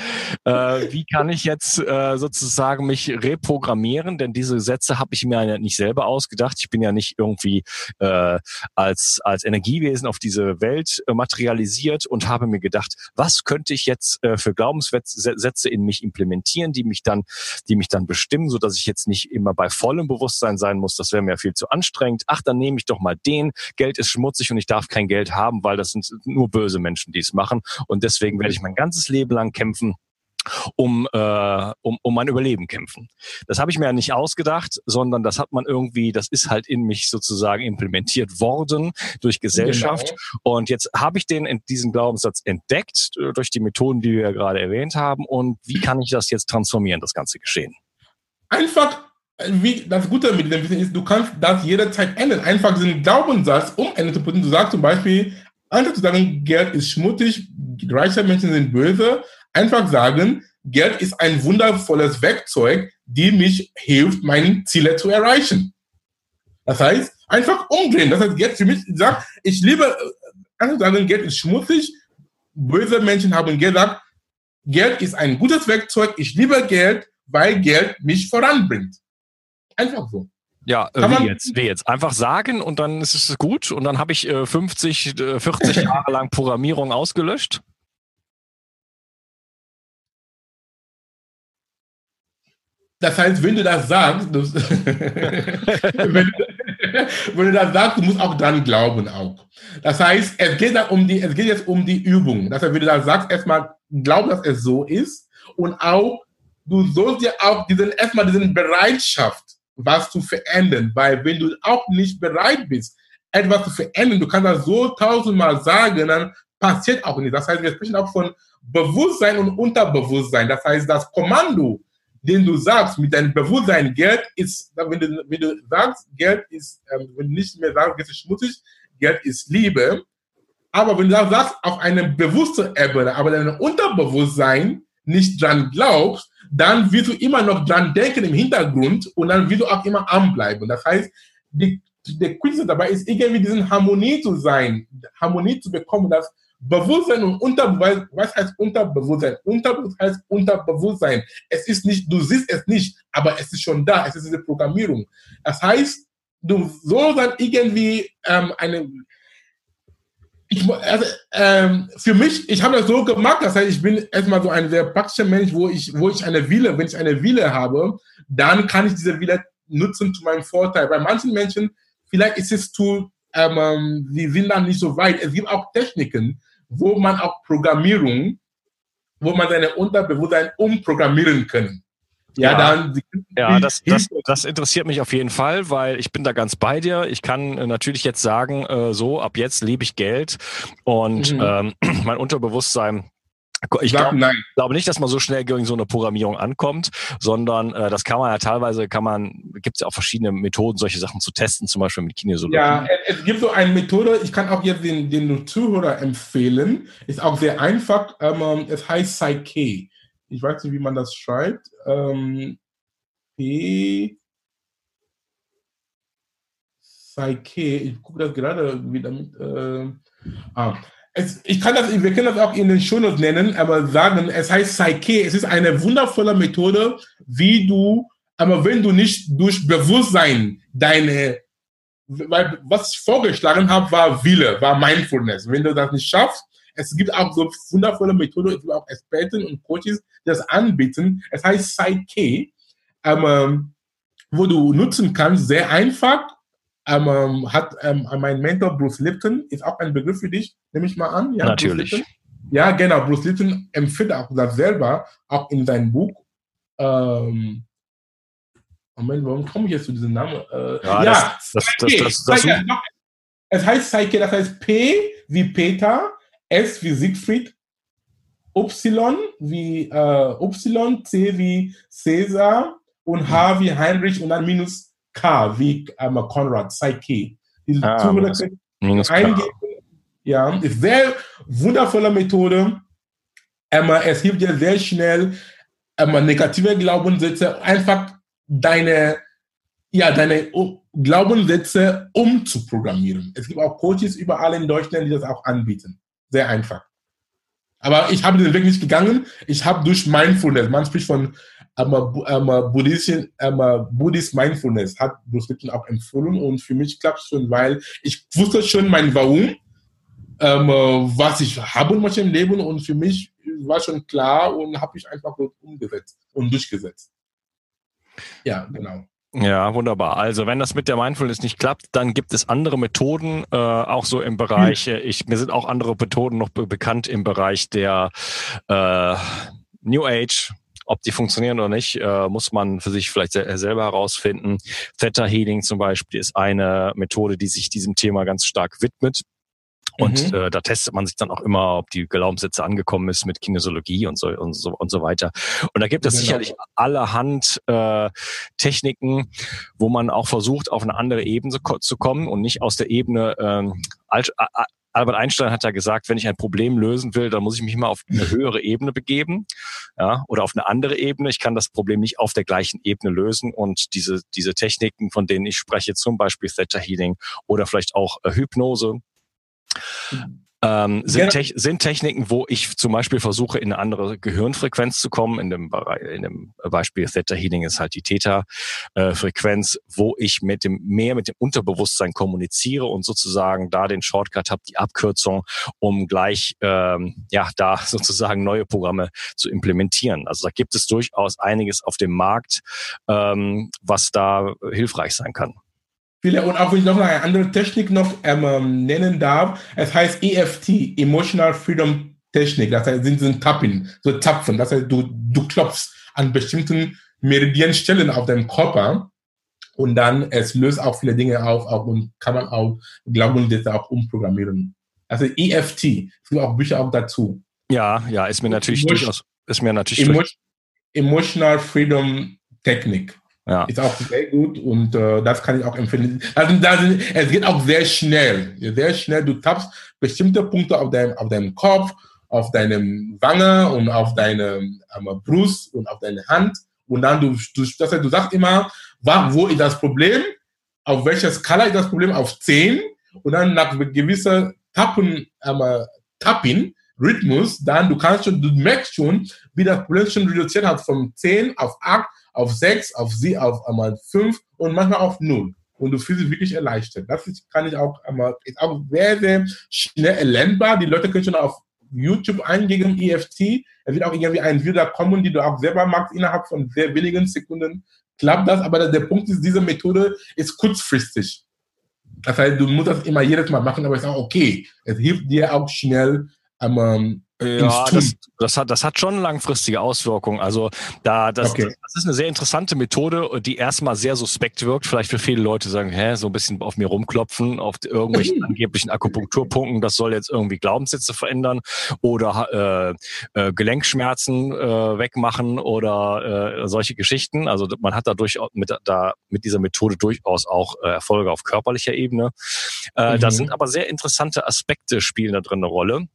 Äh, wie kann ich jetzt äh, sozusagen mich reprogrammieren? Denn diese Sätze habe ich mir ja nicht selber ausgedacht. Ich bin ja nicht irgendwie äh, als, als Energiewesen auf diese Welt äh, materialisiert und habe mir gedacht, was könnte ich jetzt äh, für Glaubenssätze in mich implementieren, die mich dann, die mich dann bestimmen, so dass ich jetzt nicht immer bei vollem Bewusstsein sein muss. Das wäre mir viel zu anstrengend. Ach, dann nehme ich doch mal den. Geld ist schmutzig und ich darf kein Geld haben, weil das sind nur nur böse Menschen, die es machen. Und deswegen werde ich mein ganzes Leben lang kämpfen, um, äh, um, um mein Überleben kämpfen. Das habe ich mir ja nicht ausgedacht, sondern das hat man irgendwie, das ist halt in mich sozusagen implementiert worden durch Gesellschaft. Genau. Und jetzt habe ich den diesen Glaubenssatz entdeckt äh, durch die Methoden, die wir ja gerade erwähnt haben. Und wie kann ich das jetzt transformieren, das ganze Geschehen? Einfach wie das Gute mit dem Wissen ist, du kannst das jederzeit ändern. Einfach diesen Glaubenssatz umändern. Du sagst zum Beispiel, Anstatt zu sagen, Geld ist schmutzig, reiche Menschen sind böse, einfach sagen, Geld ist ein wundervolles Werkzeug, die mich hilft, meine Ziele zu erreichen. Das heißt, einfach umdrehen. Das heißt, Geld für mich sagt, ich liebe, äh, einfach sagen, Geld ist schmutzig, böse Menschen haben gesagt, Geld ist ein gutes Werkzeug, ich liebe Geld, weil Geld mich voranbringt. Einfach so. Ja, äh, wie jetzt? Wie jetzt? Einfach sagen und dann ist es gut und dann habe ich äh, 50, äh, 40 Jahre lang Programmierung ausgelöscht? Das heißt, wenn du das sagst, du, wenn, wenn, du das sagst, du musst auch dran glauben auch. Das heißt, es geht, um die, es geht jetzt um die Übung. Das heißt, wenn du das sagst, erstmal glaub, dass es so ist und auch, du sollst dir auch diesen, erstmal diesen Bereitschaft was zu verändern. Weil wenn du auch nicht bereit bist, etwas zu verändern, du kannst das so tausendmal sagen, dann passiert auch nicht. Das heißt, wir sprechen auch von Bewusstsein und Unterbewusstsein. Das heißt, das Kommando, den du sagst mit deinem Bewusstsein, Geld ist, wenn du, wenn du sagst, Geld ist, ähm, wenn du nicht mehr sagst, Geld ist schmutzig, Geld ist Liebe. Aber wenn du das sagst auf einer bewussten Ebene, aber dein Unterbewusstsein nicht dran glaubst, dann wirst du immer noch dran denken im Hintergrund und dann wirst du auch immer anbleiben. Das heißt, die, der Kunst dabei ist, irgendwie diesen Harmonie zu sein, Harmonie zu bekommen, dass Bewusstsein und Unterbewusstsein, was heißt Unterbewusstsein? Unterbewusstsein heißt Unterbewusstsein. Es ist nicht, du siehst es nicht, aber es ist schon da, es ist diese Programmierung. Das heißt, du sollst dann irgendwie ähm, eine ich, also, ähm, für mich, ich habe das so gemacht, das heißt, ich bin erstmal so ein sehr praktischer Mensch, wo ich, wo ich eine Wille, wenn ich eine Wille habe, dann kann ich diese Wille nutzen zu meinem Vorteil. Bei manchen Menschen, vielleicht ist es zu, ähm, ähm sie sind dann nicht so weit. Es gibt auch Techniken, wo man auch Programmierung, wo man seine Unterbewusstsein umprogrammieren kann. Ja, ja. Ja, das, das, das interessiert mich auf jeden Fall, weil ich bin da ganz bei dir. Ich kann äh, natürlich jetzt sagen, äh, so, ab jetzt liebe ich Geld und mhm. ähm, mein Unterbewusstsein ich glaube glaub nicht, dass man so schnell gegen so eine Programmierung ankommt, sondern äh, das kann man ja teilweise, kann man, gibt es ja auch verschiedene Methoden, solche Sachen zu testen, zum Beispiel mit Kinesiologie. Ja, es gibt so eine Methode, ich kann auch jetzt den, den Zuhörer empfehlen, ist auch sehr einfach, ähm, es heißt Psyche ich weiß nicht, wie man das schreibt. Ähm, P. Psyche, ich gucke das gerade wieder mit. Äh, ah. Es, ich kann das, wir können das auch in den Shownotes nennen, aber sagen, es heißt Psyche. Es ist eine wundervolle Methode, wie du, aber wenn du nicht durch Bewusstsein deine, weil was ich vorgeschlagen habe, war Wille, war Mindfulness. Wenn du das nicht schaffst, es gibt auch so wundervolle Methoden, es gibt auch Experten und Coaches, die das anbieten. Es heißt Psyche, ähm, wo du nutzen kannst, sehr einfach. Ähm, hat ähm, mein Mentor Bruce Lipton, ist auch ein Begriff für dich, nehme ich mal an. Ja, Natürlich. Ja, genau. Bruce Lipton empfiehlt auch das selber, auch in seinem Buch. Ähm, Moment, warum komme ich jetzt zu diesem Namen? Äh, ja, ja das, das, das, es heißt Psyche, das heißt P wie Peter, S wie Siegfried, Y wie äh, Y, C wie Cäsar und H wie Heinrich und dann minus K wie ähm, Konrad, Psyche. Diese ah, minus, minus eingeben. Ja, ist sehr wundervolle Methode. Ähm, es hilft dir sehr schnell, ähm, negative Glaubenssätze einfach deine, ja, deine Glaubenssätze umzuprogrammieren. Es gibt auch Coaches überall in Deutschland, die das auch anbieten. Sehr einfach. Aber ich habe den Weg nicht gegangen. Ich habe durch Mindfulness, man spricht von ähm, ähm, Buddhist, ähm, Buddhist Mindfulness, hat Bruce Lipton auch empfohlen und für mich klappt es schon, weil ich wusste schon mein Warum, ähm, was ich haben möchte im Leben und für mich war schon klar und habe ich einfach umgesetzt und durchgesetzt. Ja, genau. Ja, wunderbar. Also wenn das mit der Mindfulness nicht klappt, dann gibt es andere Methoden, äh, auch so im Bereich, hm. ich, mir sind auch andere Methoden noch be bekannt im Bereich der äh, New Age, ob die funktionieren oder nicht, äh, muss man für sich vielleicht selber herausfinden. Theta Healing zum Beispiel ist eine Methode, die sich diesem Thema ganz stark widmet. Und mhm. äh, da testet man sich dann auch immer, ob die Glaubenssätze angekommen ist mit Kinesiologie und so und so und so weiter. Und da gibt es genau. sicherlich allerhand äh, Techniken, wo man auch versucht, auf eine andere Ebene zu kommen und nicht aus der Ebene ähm, Albert Einstein hat ja gesagt, wenn ich ein Problem lösen will, dann muss ich mich mal auf eine höhere Ebene begeben, ja, oder auf eine andere Ebene. Ich kann das Problem nicht auf der gleichen Ebene lösen und diese diese Techniken, von denen ich spreche, zum Beispiel Theta Healing oder vielleicht auch äh, Hypnose, ähm, sind, Te sind Techniken, wo ich zum Beispiel versuche, in eine andere Gehirnfrequenz zu kommen. In dem, Bereich, in dem Beispiel Theta Healing ist halt die Theta-Frequenz, wo ich mit dem mehr mit dem Unterbewusstsein kommuniziere und sozusagen da den Shortcut habe, die Abkürzung, um gleich ähm, ja da sozusagen neue Programme zu implementieren. Also da gibt es durchaus einiges auf dem Markt, ähm, was da hilfreich sein kann viele, und auch wenn ich noch eine andere Technik noch ähm, ähm nennen darf, es heißt EFT, Emotional Freedom Technik, das heißt, sind, sind Tappen, so Zapfen, das heißt, du, du klopfst an bestimmten Meridienstellen auf deinem Körper und dann, es löst auch viele Dinge auf, auch, und kann man auch Glaubenssätze auch umprogrammieren. Also EFT, es gibt auch Bücher auch dazu. Ja, ja, ist mir natürlich Emotion, durchaus, ist mir natürlich Emo Emotional Freedom Technik. Ja. Ist auch sehr gut und äh, das kann ich auch empfehlen. Also, das, es geht auch sehr schnell. Sehr schnell. Du tappst bestimmte Punkte auf deinem, auf deinem Kopf, auf deinem Wange und auf deinem ähm, Brust und auf deine Hand. Und dann du, du, das heißt, du sagst immer, wo ist das Problem? Auf welcher Skala ist das Problem? Auf 10. Und dann nach gewisser Tappen, ähm, Tapping, Rhythmus, dann du kannst schon, du merkst schon, wie das Problem schon reduziert hat von 10 auf 8 auf 6, auf, sie, auf einmal 5 und manchmal auf 0. und du fühlst dich wirklich erleichtert. Das ist, kann ich auch, ist auch sehr, sehr schnell erlernbar. Die Leute können schon auf YouTube eingeben, EFT. Es wird auch irgendwie ein Video kommen, die du auch selber machst, innerhalb von sehr wenigen Sekunden klappt das. Aber der Punkt ist, diese Methode ist kurzfristig. Das heißt, du musst das immer jedes Mal machen, aber es ist auch okay. Es hilft dir auch schnell, ähm, ja, das, das, hat, das hat schon langfristige Auswirkungen. Also da, das, okay. das ist eine sehr interessante Methode, die erstmal sehr suspekt wirkt. Vielleicht für viele Leute sagen, hä, so ein bisschen auf mir rumklopfen, auf irgendwelchen angeblichen Akupunkturpunkten, das soll jetzt irgendwie Glaubenssätze verändern oder äh, äh, Gelenkschmerzen äh, wegmachen oder äh, solche Geschichten. Also man hat dadurch mit, da, mit dieser Methode durchaus auch äh, Erfolge auf körperlicher Ebene. Äh, mhm. Da sind aber sehr interessante Aspekte spielen da drin eine Rolle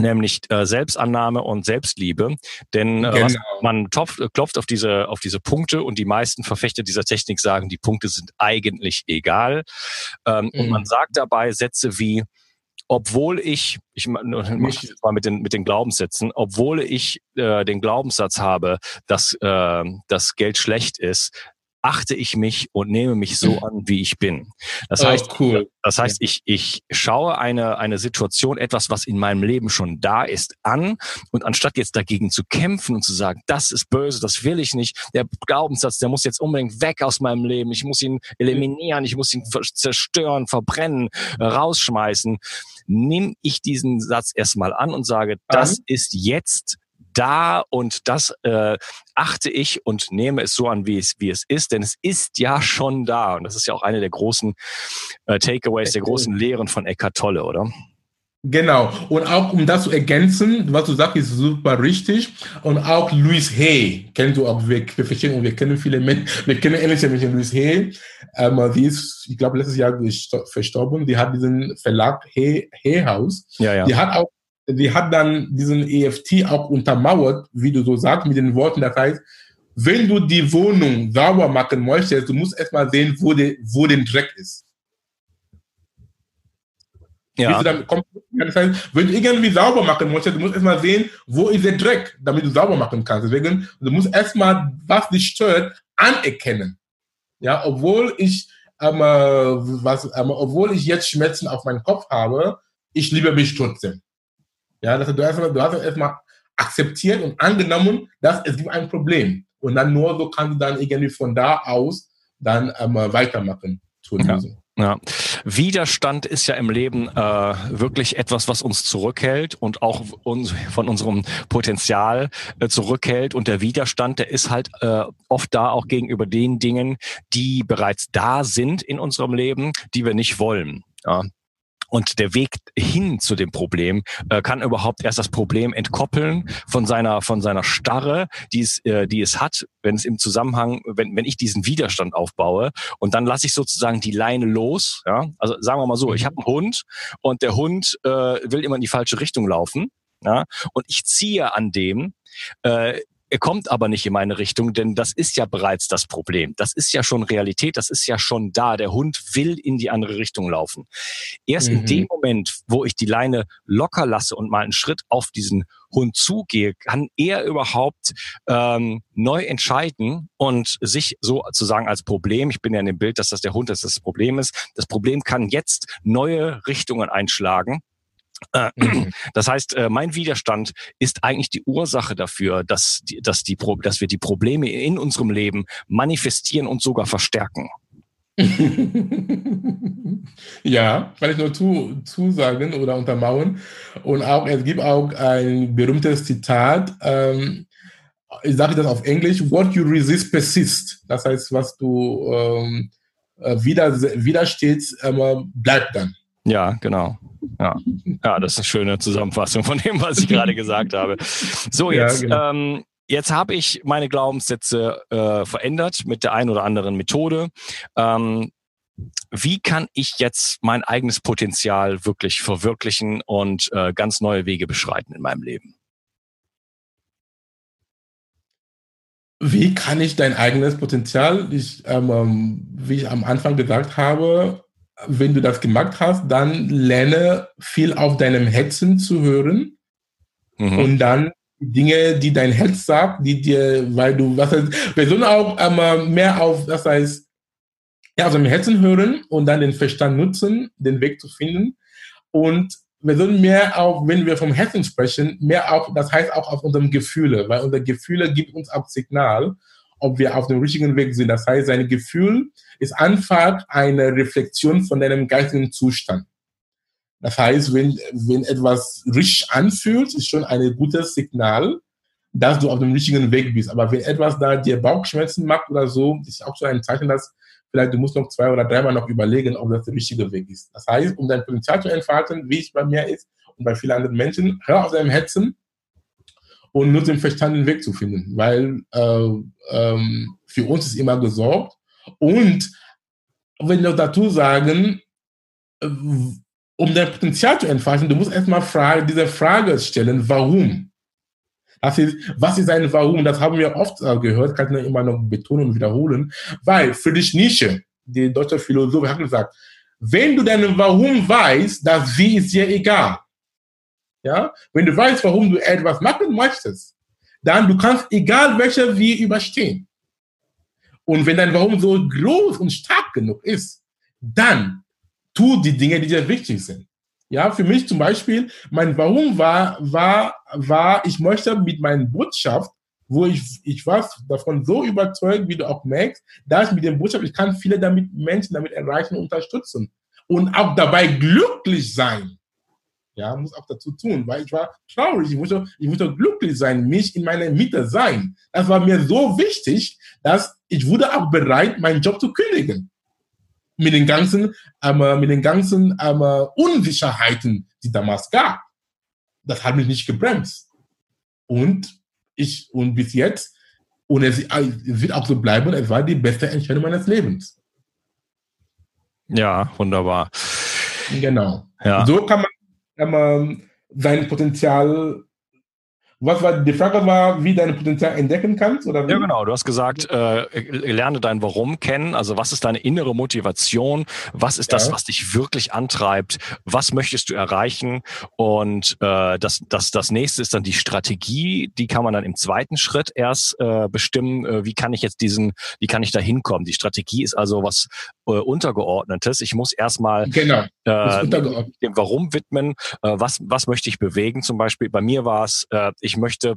nämlich äh, Selbstannahme und Selbstliebe. Denn äh, genau. man topft, äh, klopft auf diese, auf diese Punkte und die meisten Verfechter dieser Technik sagen, die Punkte sind eigentlich egal. Ähm, mhm. Und man sagt dabei Sätze wie, obwohl ich, ich mache jetzt mal mit den, mit den Glaubenssätzen, obwohl ich äh, den Glaubenssatz habe, dass äh, das Geld schlecht ist, achte ich mich und nehme mich so an, wie ich bin. Das oh, heißt, cool. das heißt, ich, ich schaue eine, eine Situation, etwas, was in meinem Leben schon da ist, an und anstatt jetzt dagegen zu kämpfen und zu sagen, das ist böse, das will ich nicht, der Glaubenssatz, der muss jetzt unbedingt weg aus meinem Leben, ich muss ihn eliminieren, ich muss ihn zerstören, verbrennen, rausschmeißen, nimm ich diesen Satz erstmal an und sage, das ist jetzt da und das äh, achte ich und nehme es so an, wie es, wie es ist, denn es ist ja schon da. Und das ist ja auch eine der großen äh, Takeaways, der großen Lehren von Eckhart Tolle, oder? Genau. Und auch um das zu ergänzen, was du sagst, ist super richtig. Und auch Louis Hay, kennst du auch, wir, wir verstehen und wir kennen viele Menschen, wir kennen ähnliche Menschen, Louis Hay. Ähm, die ist, ich glaube, letztes Jahr verstorben. Die hat diesen Verlag Hay, Hay House. Ja, ja. Die hat auch die hat dann diesen EFT auch untermauert, wie du so sagst, mit den Worten, das heißt, wenn du die Wohnung sauber machen möchtest, du musst erstmal sehen, wo, die, wo der Dreck ist. Ja. Dann, das heißt, wenn du irgendwie sauber machen möchtest, du musst erstmal sehen, wo ist der Dreck, damit du sauber machen kannst. Deswegen, du musst erstmal, was dich stört, anerkennen. Ja, obwohl ich, ähm, was, ähm, obwohl ich jetzt Schmerzen auf meinem Kopf habe, ich liebe mich trotzdem. Ja, das, du, hast, du hast erstmal akzeptiert und angenommen, dass es gibt ein Problem. Und dann nur so kannst du dann irgendwie von da aus dann ähm, weitermachen zur Lösung. Ja. Widerstand ist ja im Leben äh, wirklich etwas, was uns zurückhält und auch uns von unserem Potenzial äh, zurückhält. Und der Widerstand, der ist halt äh, oft da auch gegenüber den Dingen, die bereits da sind in unserem Leben, die wir nicht wollen. Ja. Und der Weg hin zu dem Problem äh, kann überhaupt erst das Problem entkoppeln von seiner von seiner Starre, die es äh, die es hat, wenn es im Zusammenhang, wenn wenn ich diesen Widerstand aufbaue und dann lasse ich sozusagen die Leine los. Ja, also sagen wir mal so, ich mhm. habe einen Hund und der Hund äh, will immer in die falsche Richtung laufen. Ja, und ich ziehe an dem. Äh, er kommt aber nicht in meine Richtung, denn das ist ja bereits das Problem. Das ist ja schon Realität, das ist ja schon da. Der Hund will in die andere Richtung laufen. Erst mhm. in dem Moment, wo ich die Leine locker lasse und mal einen Schritt auf diesen Hund zugehe, kann er überhaupt ähm, neu entscheiden und sich sozusagen als Problem, ich bin ja in dem Bild, dass das der Hund ist, das Problem ist, das Problem kann jetzt neue Richtungen einschlagen mhm. Das heißt, äh, mein Widerstand ist eigentlich die Ursache dafür, dass, die, dass, die, dass wir die Probleme in unserem Leben manifestieren und sogar verstärken. ja, kann ich nur zu, zusagen oder untermauern. Und auch, es gibt auch ein berühmtes Zitat, ähm, ich sage das auf Englisch, what you resist persist. Das heißt, was du ähm, äh, wider, widerstehst, ähm, bleibt dann. Ja, genau. Ja. ja, das ist eine schöne Zusammenfassung von dem, was ich gerade gesagt habe. So, jetzt, ja, genau. ähm, jetzt habe ich meine Glaubenssätze äh, verändert mit der einen oder anderen Methode. Ähm, wie kann ich jetzt mein eigenes Potenzial wirklich verwirklichen und äh, ganz neue Wege beschreiten in meinem Leben? Wie kann ich dein eigenes Potenzial, ich, ähm, ähm wie ich am Anfang gesagt habe, wenn du das gemacht hast, dann lerne viel auf deinem Herzen zu hören mhm. und dann Dinge, die dein Herz sagt, die dir, weil du, was heißt, wir sollen auch ähm, mehr auf, das heißt, Ja, also im Herzen hören und dann den Verstand nutzen, den Weg zu finden. Und wir sollen mehr auch, wenn wir vom Herzen sprechen, mehr auch, das heißt auch auf unseren Gefühle, weil unsere Gefühle gibt uns auch Signal, ob wir auf dem richtigen Weg sind. Das heißt, sein Gefühl ist einfach eine Reflexion von deinem geistigen Zustand. Das heißt, wenn, wenn etwas richtig anfühlt, ist schon ein gutes Signal, dass du auf dem richtigen Weg bist. Aber wenn etwas da dir Bauchschmerzen macht oder so, ist auch so ein Zeichen, dass vielleicht du musst noch zwei oder dreimal noch überlegen, ob das der richtige Weg ist. Das heißt, um dein Potenzial zu entfalten, wie es bei mir ist und bei vielen anderen Menschen, hör auf deinem Herzen und nutze den Verstand den Weg zu finden, weil äh, ähm, für uns ist immer gesorgt. Und wenn wir dazu sagen, äh, um dein Potenzial zu entfalten, du musst erstmal Frage, diese Frage stellen, warum? Das ist, was ist ein Warum? Das haben wir oft äh, gehört, kann ich immer noch betonen und wiederholen, weil Friedrich Nietzsche, der deutsche Philosoph, hat gesagt, wenn du dein Warum weißt, das Wie ist dir egal. Ja? Wenn du weißt, warum du etwas machen möchtest, dann du kannst egal welcher Wie überstehen. Und wenn dein Warum so groß und stark genug ist, dann tu die Dinge, die dir wichtig sind. Ja, für mich zum Beispiel, mein Warum war, war, war, ich möchte mit meiner Botschaft, wo ich, ich war davon so überzeugt, wie du auch merkst, dass mit der Botschaft, ich kann viele damit, Menschen damit erreichen, unterstützen. Und auch dabei glücklich sein. Ja, muss auch dazu tun, weil ich war traurig, ich musste, ich musste glücklich sein, mich in meiner Mitte sein. Das war mir so wichtig, dass ich wurde auch bereit, meinen Job zu kündigen mit den ganzen, ähm, mit den ganzen ähm, Unsicherheiten, die damals gab. Das hat mich nicht gebremst. Und ich, und bis jetzt, und es, es wird auch so bleiben, es war die beste Entscheidung meines Lebens. Ja, wunderbar. Genau. Ja. So kann man ähm, sein Potenzial was war die Frage war, wie dein Potenzial entdecken kannst oder wie? Ja, genau. Du hast gesagt, äh, lerne dein Warum kennen. Also was ist deine innere Motivation? Was ist ja. das, was dich wirklich antreibt? Was möchtest du erreichen? Und äh, das, das, das nächste ist dann die Strategie. Die kann man dann im zweiten Schritt erst äh, bestimmen. Äh, wie kann ich jetzt diesen, wie kann ich da hinkommen? Die Strategie ist also was äh, untergeordnetes. Ich muss erstmal genau. äh, dem Warum widmen. Äh, was, was möchte ich bewegen? Zum Beispiel bei mir war es, äh, ich möchte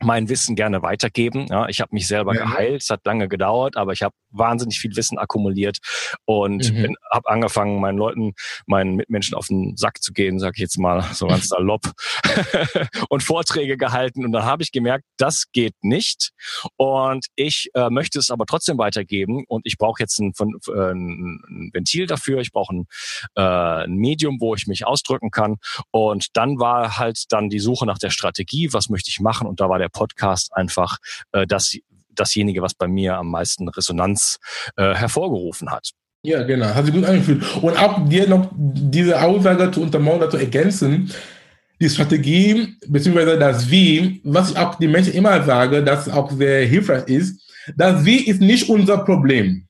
mein Wissen gerne weitergeben. Ja, ich habe mich selber ja. geheilt, es hat lange gedauert, aber ich habe wahnsinnig viel Wissen akkumuliert und mhm. habe angefangen, meinen Leuten, meinen Mitmenschen auf den Sack zu gehen, sage ich jetzt mal so ganz salopp, und Vorträge gehalten. Und dann habe ich gemerkt, das geht nicht. Und ich äh, möchte es aber trotzdem weitergeben. Und ich brauche jetzt ein, äh, ein Ventil dafür. Ich brauche ein, äh, ein Medium, wo ich mich ausdrücken kann. Und dann war halt dann die Suche nach der Strategie, was möchte ich machen? Und da war der Podcast einfach äh, das, dasjenige, was bei mir am meisten Resonanz äh, hervorgerufen hat. Ja, genau, hat sich gut angefühlt. Und auch dir noch diese Aussage zu untermauern, zu ergänzen, die Strategie beziehungsweise das Wie, was ich auch den Menschen immer sage, das auch sehr hilfreich ist, das Wie ist nicht unser Problem.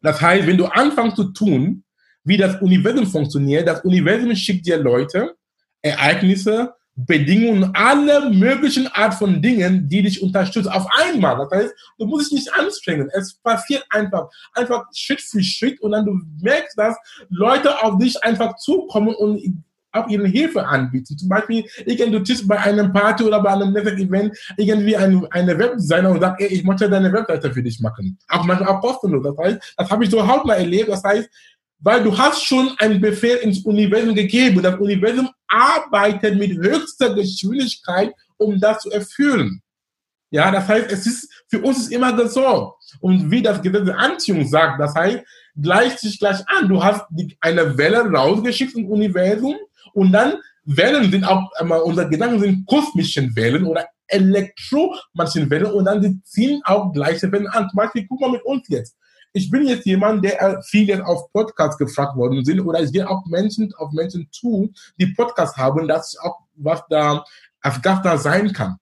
Das heißt, wenn du anfängst zu tun, wie das Universum funktioniert, das Universum schickt dir Leute, Ereignisse, Bedingungen, alle möglichen Art von Dingen, die dich unterstützen, auf einmal. Das heißt, du musst dich nicht anstrengen. Es passiert einfach, einfach Schritt für Schritt und dann du merkst, dass Leute auf dich einfach zukommen und auch ihre Hilfe anbieten. Zum Beispiel, du bist bei einem Party oder bei einem Netzwerk-Event irgendwie ein, eine Webdesigner und sagt, ey, ich möchte deine Webseite für dich machen. Auch manchmal auch kostenlos. Das heißt, das habe ich so hautnah erlebt. Das heißt, weil du hast schon einen Befehl ins Universum gegeben. Das Universum arbeitet mit höchster Geschwindigkeit, um das zu erfüllen. Ja, das heißt, es ist, für uns ist immer gesorgt. Und wie das Gesetz der Anziehung sagt, das heißt, gleicht sich gleich an. Du hast die, eine Welle rausgeschickt im Universum und dann Wellen sind auch, äh, unsere Gedanken sind kosmischen Wellen oder elektromagnetischen Wellen und dann sie ziehen auch gleiche Wellen an. Zum Beispiel, guck mal mit uns jetzt ich bin jetzt jemand, der äh, viele auf Podcasts gefragt worden sind oder ich gehe auch Menschen auf Menschen zu, die Podcasts haben, dass ich auch was da als Gast da sein kann.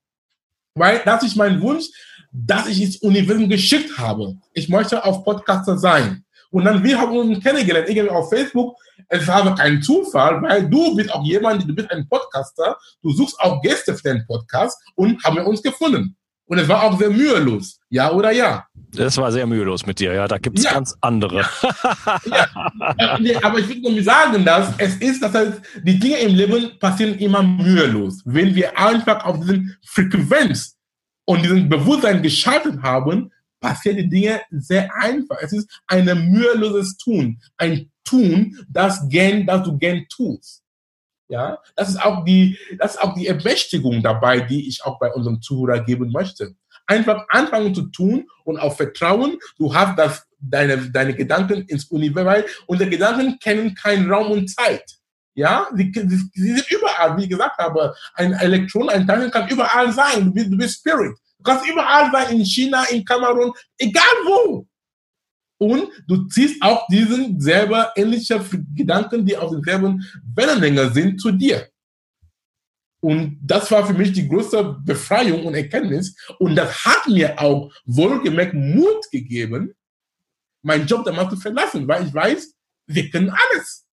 Weil das ist mein Wunsch, dass ich ins Universum geschickt habe. Ich möchte auf Podcaster sein. Und dann wir haben uns kennengelernt, irgendwie auf Facebook. Es war kein Zufall, weil du bist auch jemand, du bist ein Podcaster, du suchst auch Gäste für deinen Podcast und haben wir uns gefunden. Und es war auch sehr mühelos. Ja oder ja? Das war sehr mühelos mit dir, ja. Da gibt es ja. ganz andere. Ja. nee, aber ich will nur sagen, dass es ist, dass heißt, die Dinge im Leben passieren immer mühelos. Wenn wir einfach auf diesen Frequenz und diesen Bewusstsein geschaltet haben, passieren die Dinge sehr einfach. Es ist ein müheloses Tun. Ein Tun, das, gern, das du gern tust. Ja, das ist auch die, das ist auch die Ermächtigung dabei, die ich auch bei unserem Zuhörer geben möchte. Einfach anfangen zu tun und auf Vertrauen. Du hast das, deine, deine Gedanken ins Universum, unsere Gedanken kennen keinen Raum und Zeit. Ja, sie, sie, sie sind überall, wie ich gesagt habe. Ein Elektron, ein Teilchen kann überall sein. Du bist, du bist Spirit. Du kannst überall sein, in China, in Kamerun, egal wo. Und du ziehst auch diesen selber ähnliche Gedanken, die auf demselben Wellenlänge sind, zu dir. Und das war für mich die größte Befreiung und Erkenntnis. Und das hat mir auch wohlgemerkt Mut gegeben, meinen Job damals zu verlassen, weil ich weiß, wir können alles.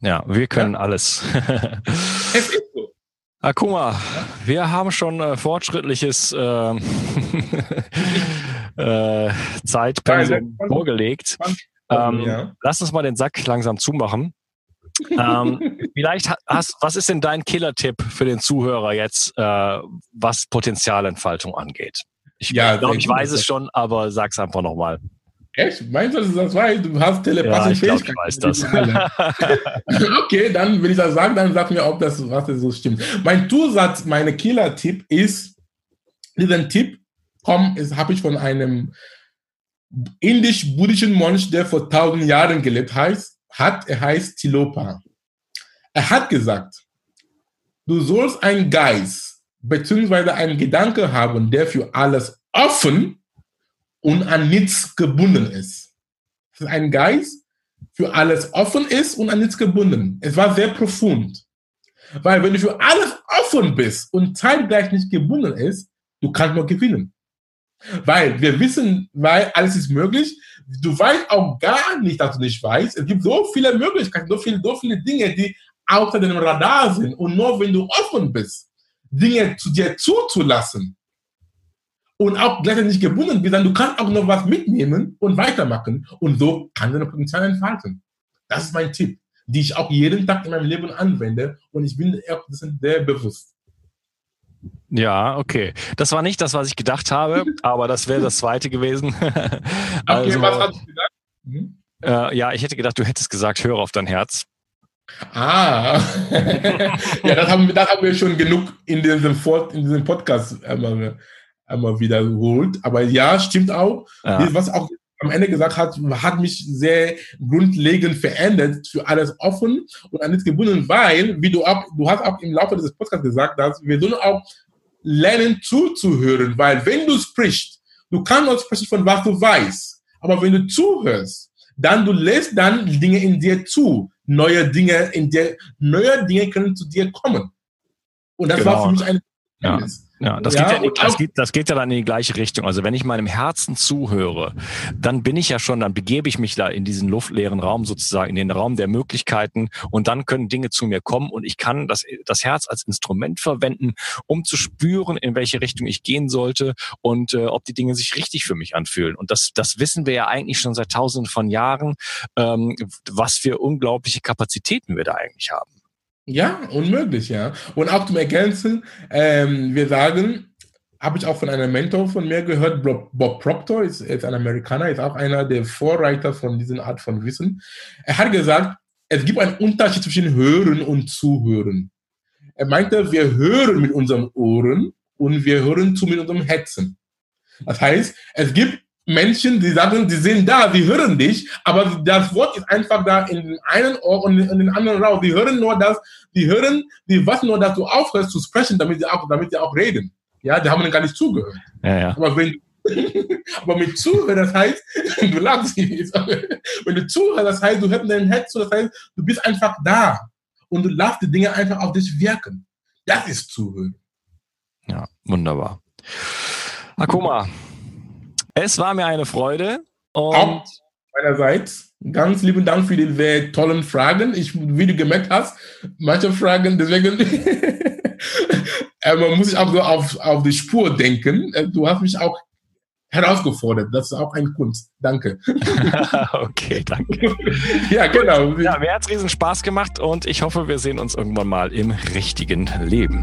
Ja, wir können ja. alles. es ist so. Akuma, ja. wir haben schon äh, fortschrittliches äh, äh, Zeitpensum vorgelegt. Ähm, ja. Lass uns mal den Sack langsam zumachen. Ähm, vielleicht hast, was ist denn dein Killer-Tipp für den Zuhörer jetzt, äh, was Potenzialentfaltung angeht? Ich ja, glaube, ich weiß es schon, aber sag's einfach nochmal. Echt? Meinst du, dass das weißt? Du hast telepathische ja, ich glaub, ich weiß das. okay, dann will ich das sagen, dann sag mir, ob das, was das so stimmt. Mein Zusatz, meine Killer-Tipp ist, diesen Tipp habe ich von einem indisch-buddhischen Mönch, der vor tausend Jahren gelebt heißt, hat. Er heißt Tilopa. Er hat gesagt, du sollst einen Geist bzw. einen Gedanke haben, der für alles offen und an nichts gebunden ist. Es ist ein Geist, für alles offen ist und an nichts gebunden. Es war sehr profund. Weil wenn du für alles offen bist und zeitgleich nicht gebunden ist, du kannst nur gewinnen. Weil wir wissen, weil alles ist möglich. Du weißt auch gar nicht, dass du nicht weißt. Es gibt so viele Möglichkeiten, so viele, so viele Dinge, die außer dem Radar sind. Und nur wenn du offen bist, Dinge zu dir zuzulassen und auch gleichzeitig nicht gebunden bist, dann du kannst auch noch was mitnehmen und weitermachen. Und so kann dein Potenzial entfalten. Das ist mein Tipp, die ich auch jeden Tag in meinem Leben anwende. Und ich bin sehr bewusst. Ja, okay. Das war nicht das, was ich gedacht habe, aber das wäre das zweite gewesen. also, okay, was hast du gedacht? Hm? Äh, ja, ich hätte gedacht, du hättest gesagt, höre auf dein Herz. Ah, ja, das haben, das haben wir schon genug in diesem, in diesem Podcast einmal, einmal wiederholt. Aber ja, stimmt auch. Ja. Was auch am Ende gesagt hat, hat mich sehr grundlegend verändert, für alles offen und an nichts gebunden, weil, wie du auch, du hast auch im Laufe dieses Podcasts gesagt, dass wir sollen auch lernen zuzuhören, weil wenn du sprichst, du kannst nur sprechen von was du weißt, aber wenn du zuhörst, dann du lässt dann Dinge in dir zu, neue Dinge in dir, neue Dinge können zu dir kommen. Und das genau. war für mich ein ja. Ja, das, ja, geht ja das, geht, das geht ja dann in die gleiche Richtung. Also wenn ich meinem Herzen zuhöre, dann bin ich ja schon, dann begebe ich mich da in diesen luftleeren Raum sozusagen, in den Raum der Möglichkeiten und dann können Dinge zu mir kommen und ich kann das, das Herz als Instrument verwenden, um zu spüren, in welche Richtung ich gehen sollte und äh, ob die Dinge sich richtig für mich anfühlen. Und das, das wissen wir ja eigentlich schon seit tausenden von Jahren, ähm, was für unglaubliche Kapazitäten wir da eigentlich haben. Ja, unmöglich, ja. Und auch zum Ergänzen, ähm, wir sagen, habe ich auch von einem Mentor von mir gehört, Bob, Bob Proctor, ist, ist ein Amerikaner, ist auch einer der Vorreiter von dieser Art von Wissen. Er hat gesagt, es gibt einen Unterschied zwischen Hören und Zuhören. Er meinte, wir hören mit unseren Ohren und wir hören zu mit unserem Herzen. Das heißt, es gibt Menschen, die sagen, die sind da, die hören dich, aber das Wort ist einfach da in den einen Ohr und in den anderen raus. Die hören nur das, die hören, die warten nur, dass du aufhörst zu sprechen, damit sie auch, damit sie auch reden. Ja, die haben gar nicht zugehört. Ja, ja. Aber wenn, aber mit Zuhören, das heißt, du lachst jetzt. Wenn du zuhörst, das heißt, du hörst dein Herz zu, das heißt, du bist einfach da und du lässt die Dinge einfach auf dich wirken. Das ist Zuhören. Ja, wunderbar. Akuma, es war mir eine Freude. Und Auch meinerseits. Ganz lieben Dank für die tollen Fragen. Ich, wie du gemerkt hast, manche Fragen, deswegen man muss sich auch so auf, auf die Spur denken. Du hast mich auch herausgefordert. Das ist auch ein Kunst. Danke. okay, danke. ja, genau. Ja, mir hat es riesen Spaß gemacht und ich hoffe, wir sehen uns irgendwann mal im richtigen Leben.